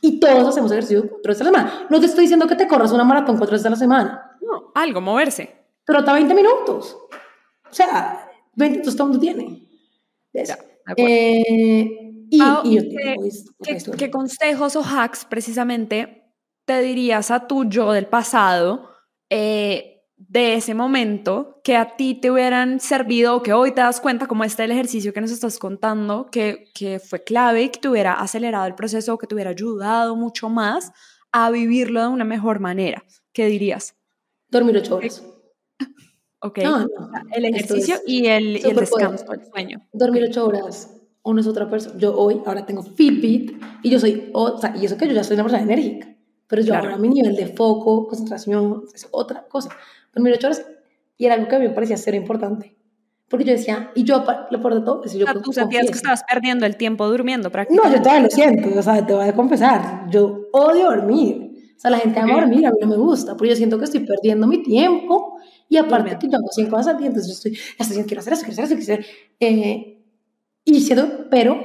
y todos hacemos ejercicio cuatro veces a la semana. No te estoy diciendo que te corras una maratón cuatro veces a la semana. No, algo, moverse. Trota 20 minutos. O sea, 20 minutos todo mundo tiene. Eh, y, Pau, y yo ¿qué- tengo esto, ¿Qué, qué consejos o hacks precisamente te dirías a tu yo del pasado eh, de ese momento que a ti te hubieran servido o que hoy te das cuenta, como este el ejercicio que nos estás contando, que, que fue clave y que te hubiera acelerado el proceso o que te hubiera ayudado mucho más a vivirlo de una mejor manera? ¿Qué dirías? Dormir ocho horas. ¿Ok? No, no. el ejercicio es y el, y el descanso, el sueño. Dormir ocho horas. Uno es otra persona. Yo hoy, ahora tengo Fitbit y yo soy, o sea, y eso que yo ya soy una persona enérgica, pero yo Claro. ahora mi nivel de foco, concentración, es otra cosa. Dormir ocho horas y era algo que a mí me parecía ser importante. Porque yo decía, y yo, lo peor de todo, es que yo sea, tú sentías que estabas perdiendo el tiempo durmiendo No, prácticamente. yo todavía lo siento, o sea, te voy a confesar, yo odio dormir. O sea, la gente ama Ok. dormir, a mí no me gusta, porque yo siento que estoy perdiendo mi tiempo y aparte que yo hago 100 cosas al día, entonces yo estoy, ya estoy diciendo, quiero hacer eso, quiero hacer eso, quiero hacer eh, y siento, pero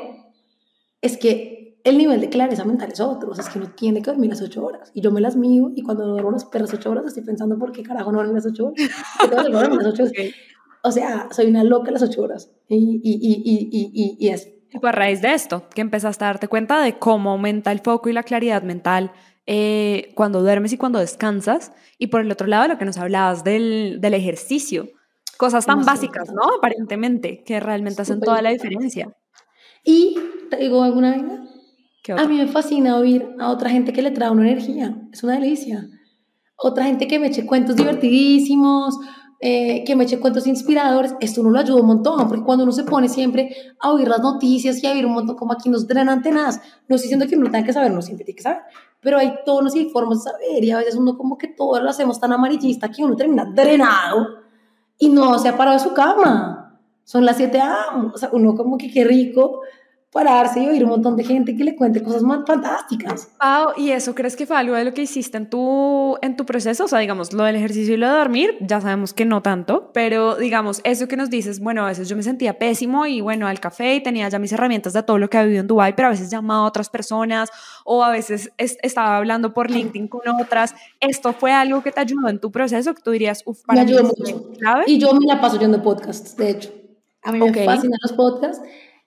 es que el nivel de clareza mental es otro, o sea, es que uno tiene que dormir las 8 horas y yo me las mío y cuando duermo las perras 8 horas estoy pensando, ¿por qué carajo no dormí las 8 horas? ¿Por qué no dormí las 8 horas? Ok. O sea, soy una loca las 8 horas y, y, y, y, es Y fue a raíz de esto que empezaste a darte cuenta de cómo aumenta el foco y la claridad mental eh, cuando duermes y cuando descansas. Y por el otro lado, lo que nos hablabas del, del ejercicio. Cosas tan básicas, ¿no? Aparentemente, que realmente hacen toda la diferencia. Y te digo alguna vez, ¿Qué a mí me fascina oír a otra gente que le trae una energía, es una delicia. Otra gente que me eche cuentos divertidísimos, eh, que me eche cuentos inspiradores, esto uno lo ayuda un montón, porque cuando uno se pone siempre a oír las noticias y a oír un montón, como aquí nos drenan tenaz, no estoy diciendo que uno tenga que saber, no siempre tiene que saber, pero hay tonos y formas de saber, y a veces uno como que todo lo hacemos tan amarillista que uno termina drenado y no se ha parado de su cama. Son las 7 a.m. O sea, uno como que qué rico pararse y oír un montón de gente que le cuente cosas más fantásticas. Pau, ¿y eso crees que fue algo de lo que hiciste en tu, en tu proceso? O sea, digamos, lo del ejercicio y lo de dormir, ya sabemos que no tanto, pero digamos, eso que nos dices, bueno, a veces yo me sentía pésimo y bueno, al café y tenía ya mis herramientas de todo lo que había vivido en Dubai, pero a veces llamaba a otras personas o a veces es- estaba hablando por LinkedIn con otras. ¿Esto fue algo que te ayudó en tu proceso? Que tú dirías, uff, para me ayudó mucho. clave. Y yo me la paso oyendo podcasts, de hecho. A mí me fascinan los podcasts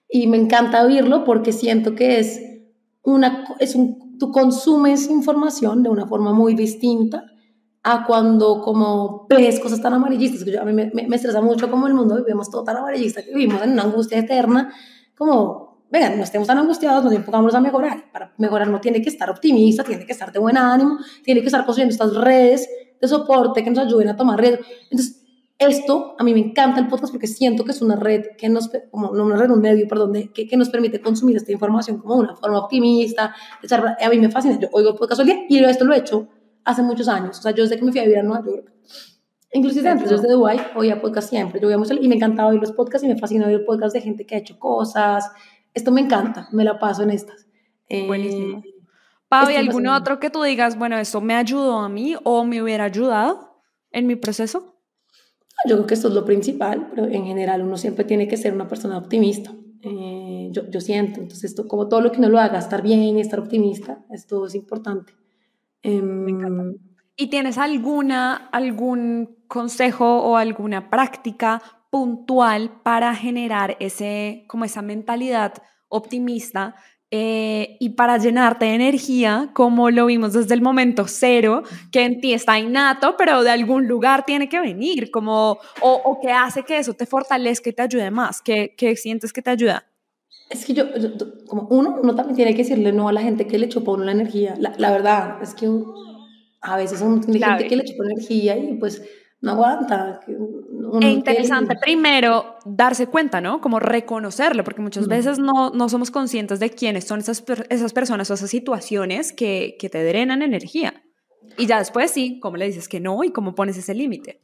y me encanta oírlo porque siento que es una, es un, tú consumes información de una forma muy distinta a cuando como ves cosas tan amarillistas, que yo- a mí me, me, estresa mucho como el mundo vivimos todo tan amarillista, que vivimos en una angustia eterna, como, venga, no estemos tan angustiados, nos enfocamos a mejorar. Para mejorar no tiene que estar optimista, tiene que estar de buen ánimo, tiene que estar construyendo estas redes de soporte que nos ayuden a tomar riesgos. Entonces, esto, a mí me encanta el podcast porque siento que es una red que nos, como no una red, un medio, perdón, de- que, que nos permite consumir esta información como una forma optimista. echar- a mí me fascina, yo oigo podcast al día y esto lo he hecho hace muchos años, o sea, yo desde que me fui a vivir a Nueva York, inclusive antes, yo desde Dubái oía podcast siempre, yo oía mucho y me encantaba oír los podcasts y me fascina oír podcasts de gente que ha hecho cosas, esto me encanta, me la paso en estas. Eh, Buenísimo. Pau, ¿y estoy algún otro que tú digas, bueno, eso me ayudó a mí o me hubiera ayudado en mi proceso? Yo creo que esto es lo principal, pero en general uno siempre tiene que ser una persona optimista. Eh, yo, yo siento, entonces esto, como todo lo que uno lo haga, estar bien, estar optimista, esto es importante. Em. ¿Y tienes alguna, algún consejo o alguna práctica puntual para generar ese, como esa mentalidad optimista eh, y para llenarte de energía, como lo vimos desde el momento cero, que en ti está innato, pero de algún lugar tiene que venir, como, o, o que hace que eso te fortalezca y te ayude más, que, que sientes que te ayuda? Es que yo, yo- como uno, uno también tiene que decirle no a la gente que le chupa uno la energía. La, la verdad es que a veces uno tiene gente que le chupa energía y pues no aguanta. que uno E interesante primero darse cuenta, ¿no? Como reconocerlo, porque muchas Mm. veces no, no somos conscientes de quiénes son esas, esas personas o esas situaciones que, que te drenan energía. Y ya después sí, cómo le dices que no y cómo pones ese límite.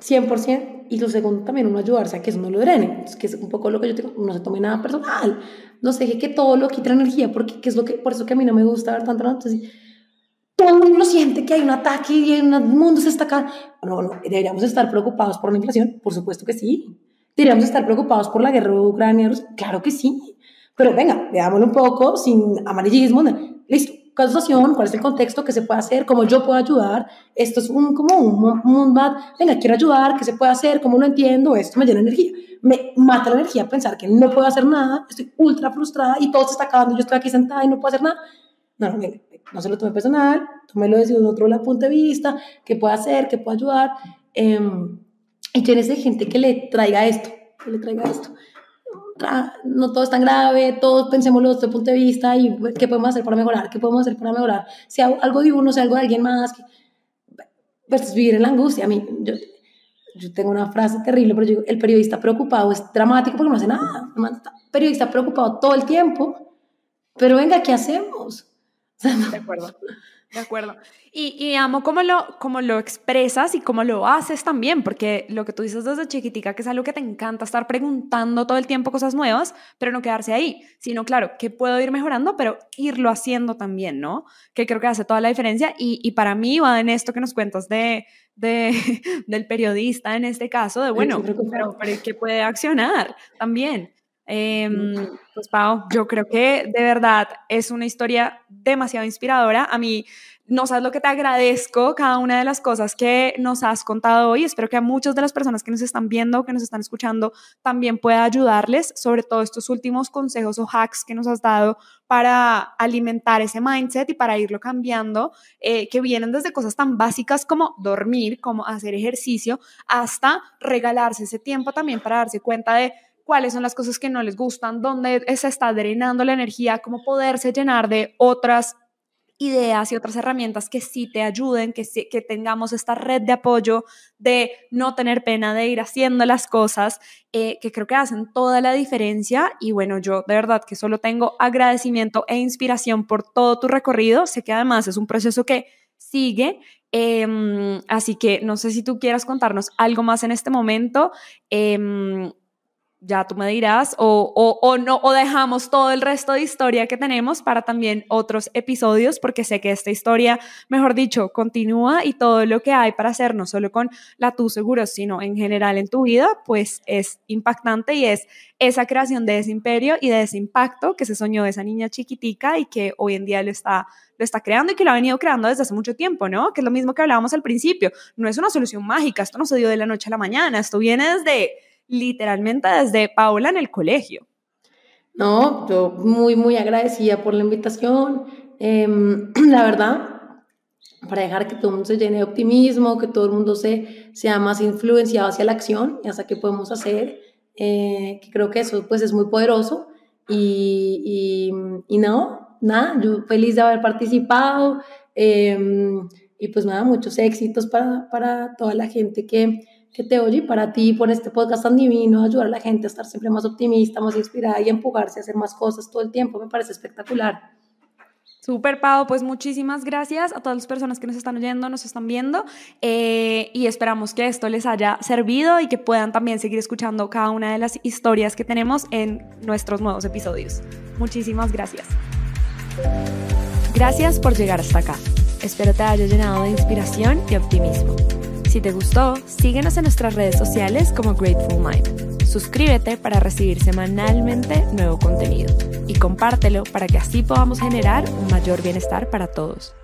100%. Y lo segundo, también uno ayudarse a que eso no lo drene. Es que es un poco lo que yo digo, no se tome nada personal. No se deje que todo lo quite la energía, porque que es lo que, por eso que a mí no me gusta ver tanto noticias. Todo el mundo siente que hay un ataque y el mundo se está acá. No, no, deberíamos estar preocupados por la inflación, por supuesto que sí. Deberíamos estar preocupados por la guerra de Ucrania, claro que sí. Pero venga, veámoslo un poco sin amarillismo. Listo, situación, cuál es el contexto, qué se puede hacer, cómo yo puedo ayudar. Esto es un, como un, un, venga, quiero ayudar, qué se puede hacer, cómo lo entiendo, esto me llena energía. Me mata la energía pensar que no puedo hacer nada, estoy ultra frustrada y todo se está acabando, yo estoy aquí sentada y no puedo hacer nada. No, no, no se lo tome personal, tómelo desde otro punto de vista, qué puedo hacer, qué puedo ayudar. Eh, y tienes gente que le traiga esto, que le traiga esto no todo es tan grave, todos pensémoslo desde el punto de vista y qué podemos hacer para mejorar, qué podemos hacer para mejorar, si algo de uno, si algo de alguien más, pues vivir en la angustia. A mí, yo, yo tengo una frase terrible, pero yo digo, el periodista preocupado es dramático porque no hace nada, el periodista preocupado todo el tiempo, pero venga, ¿qué hacemos? De acuerdo. De acuerdo. Y, y, amo cómo lo, cómo lo expresas y cómo lo haces también, porque lo que tú dices desde chiquitica, que es algo que te encanta estar preguntando todo el tiempo cosas nuevas, pero no quedarse ahí, sino, claro, que puedo ir mejorando, pero irlo haciendo también, ¿no? Que creo que hace toda la diferencia. Y, y para mí va en esto que nos cuentas de, de, del periodista en este caso, de bueno, pero, pero que puede accionar también. Eh, pues Pau, yo creo que de verdad es una historia demasiado inspiradora. A mí no sabes lo que te agradezco cada una de las cosas que nos has contado hoy. Espero que a muchas de las personas que nos están viendo, que nos están escuchando, también pueda ayudarles, sobre todo estos últimos consejos o hacks que nos has dado para alimentar ese mindset y para irlo cambiando, eh, que vienen desde cosas tan básicas como dormir, como hacer ejercicio, hasta regalarse ese tiempo también para darse cuenta de cuáles son las cosas que no les gustan, dónde se está drenando la energía, cómo poderse llenar de otras ideas y otras herramientas que sí te ayuden, que, que tengamos esta red de apoyo, de no tener pena de ir haciendo las cosas, eh, que creo que hacen toda la diferencia. Y bueno, yo de verdad que solo tengo agradecimiento e inspiración por todo tu recorrido. Sé que además es un proceso que sigue. Em, así que no sé si tú quieras contarnos algo más en este momento. Em, ya tú me dirás, o, o, no, o dejamos todo el resto de historia que tenemos para también otros episodios, porque sé que esta historia, mejor dicho, continúa y todo lo que hay para hacer, no solo con la tú seguro, sino en general en tu vida, pues es impactante y es esa creación de ese imperio y de ese impacto que se soñó de esa niña chiquitica y que hoy en día lo está, lo está creando y que lo ha venido creando desde hace mucho tiempo, ¿no? Que es lo mismo que hablábamos al principio, no es una solución mágica, esto no se dio de la noche a la mañana, esto viene desde literalmente desde Paula en el colegio. No, yo muy, muy agradecida por la invitación. Em, la verdad, para dejar que todo el mundo se llene de optimismo, que todo el mundo se, sea más influenciado hacia la acción y hasta qué podemos hacer, eh, que creo que eso pues es muy poderoso. Y, y, y, no, nada, yo feliz de haber participado em, y pues nada, muchos éxitos para, para toda la gente que, que te oye y para ti, por este podcast tan divino, ayudar a la gente a estar siempre más optimista, más inspirada y empujarse a hacer más cosas todo el tiempo, me parece espectacular. Super, Pau, pues muchísimas gracias a todas las personas que nos están oyendo, nos están viendo eh, y esperamos que esto les haya servido y que puedan también seguir escuchando cada una de las historias que tenemos en nuestros nuevos episodios. Muchísimas gracias. Gracias por llegar hasta acá. Espero te haya llenado de inspiración y optimismo. Si te gustó, síguenos en nuestras redes sociales como Grateful Mind. Suscríbete para recibir semanalmente nuevo contenido y compártelo para que así podamos generar un mayor bienestar para todos.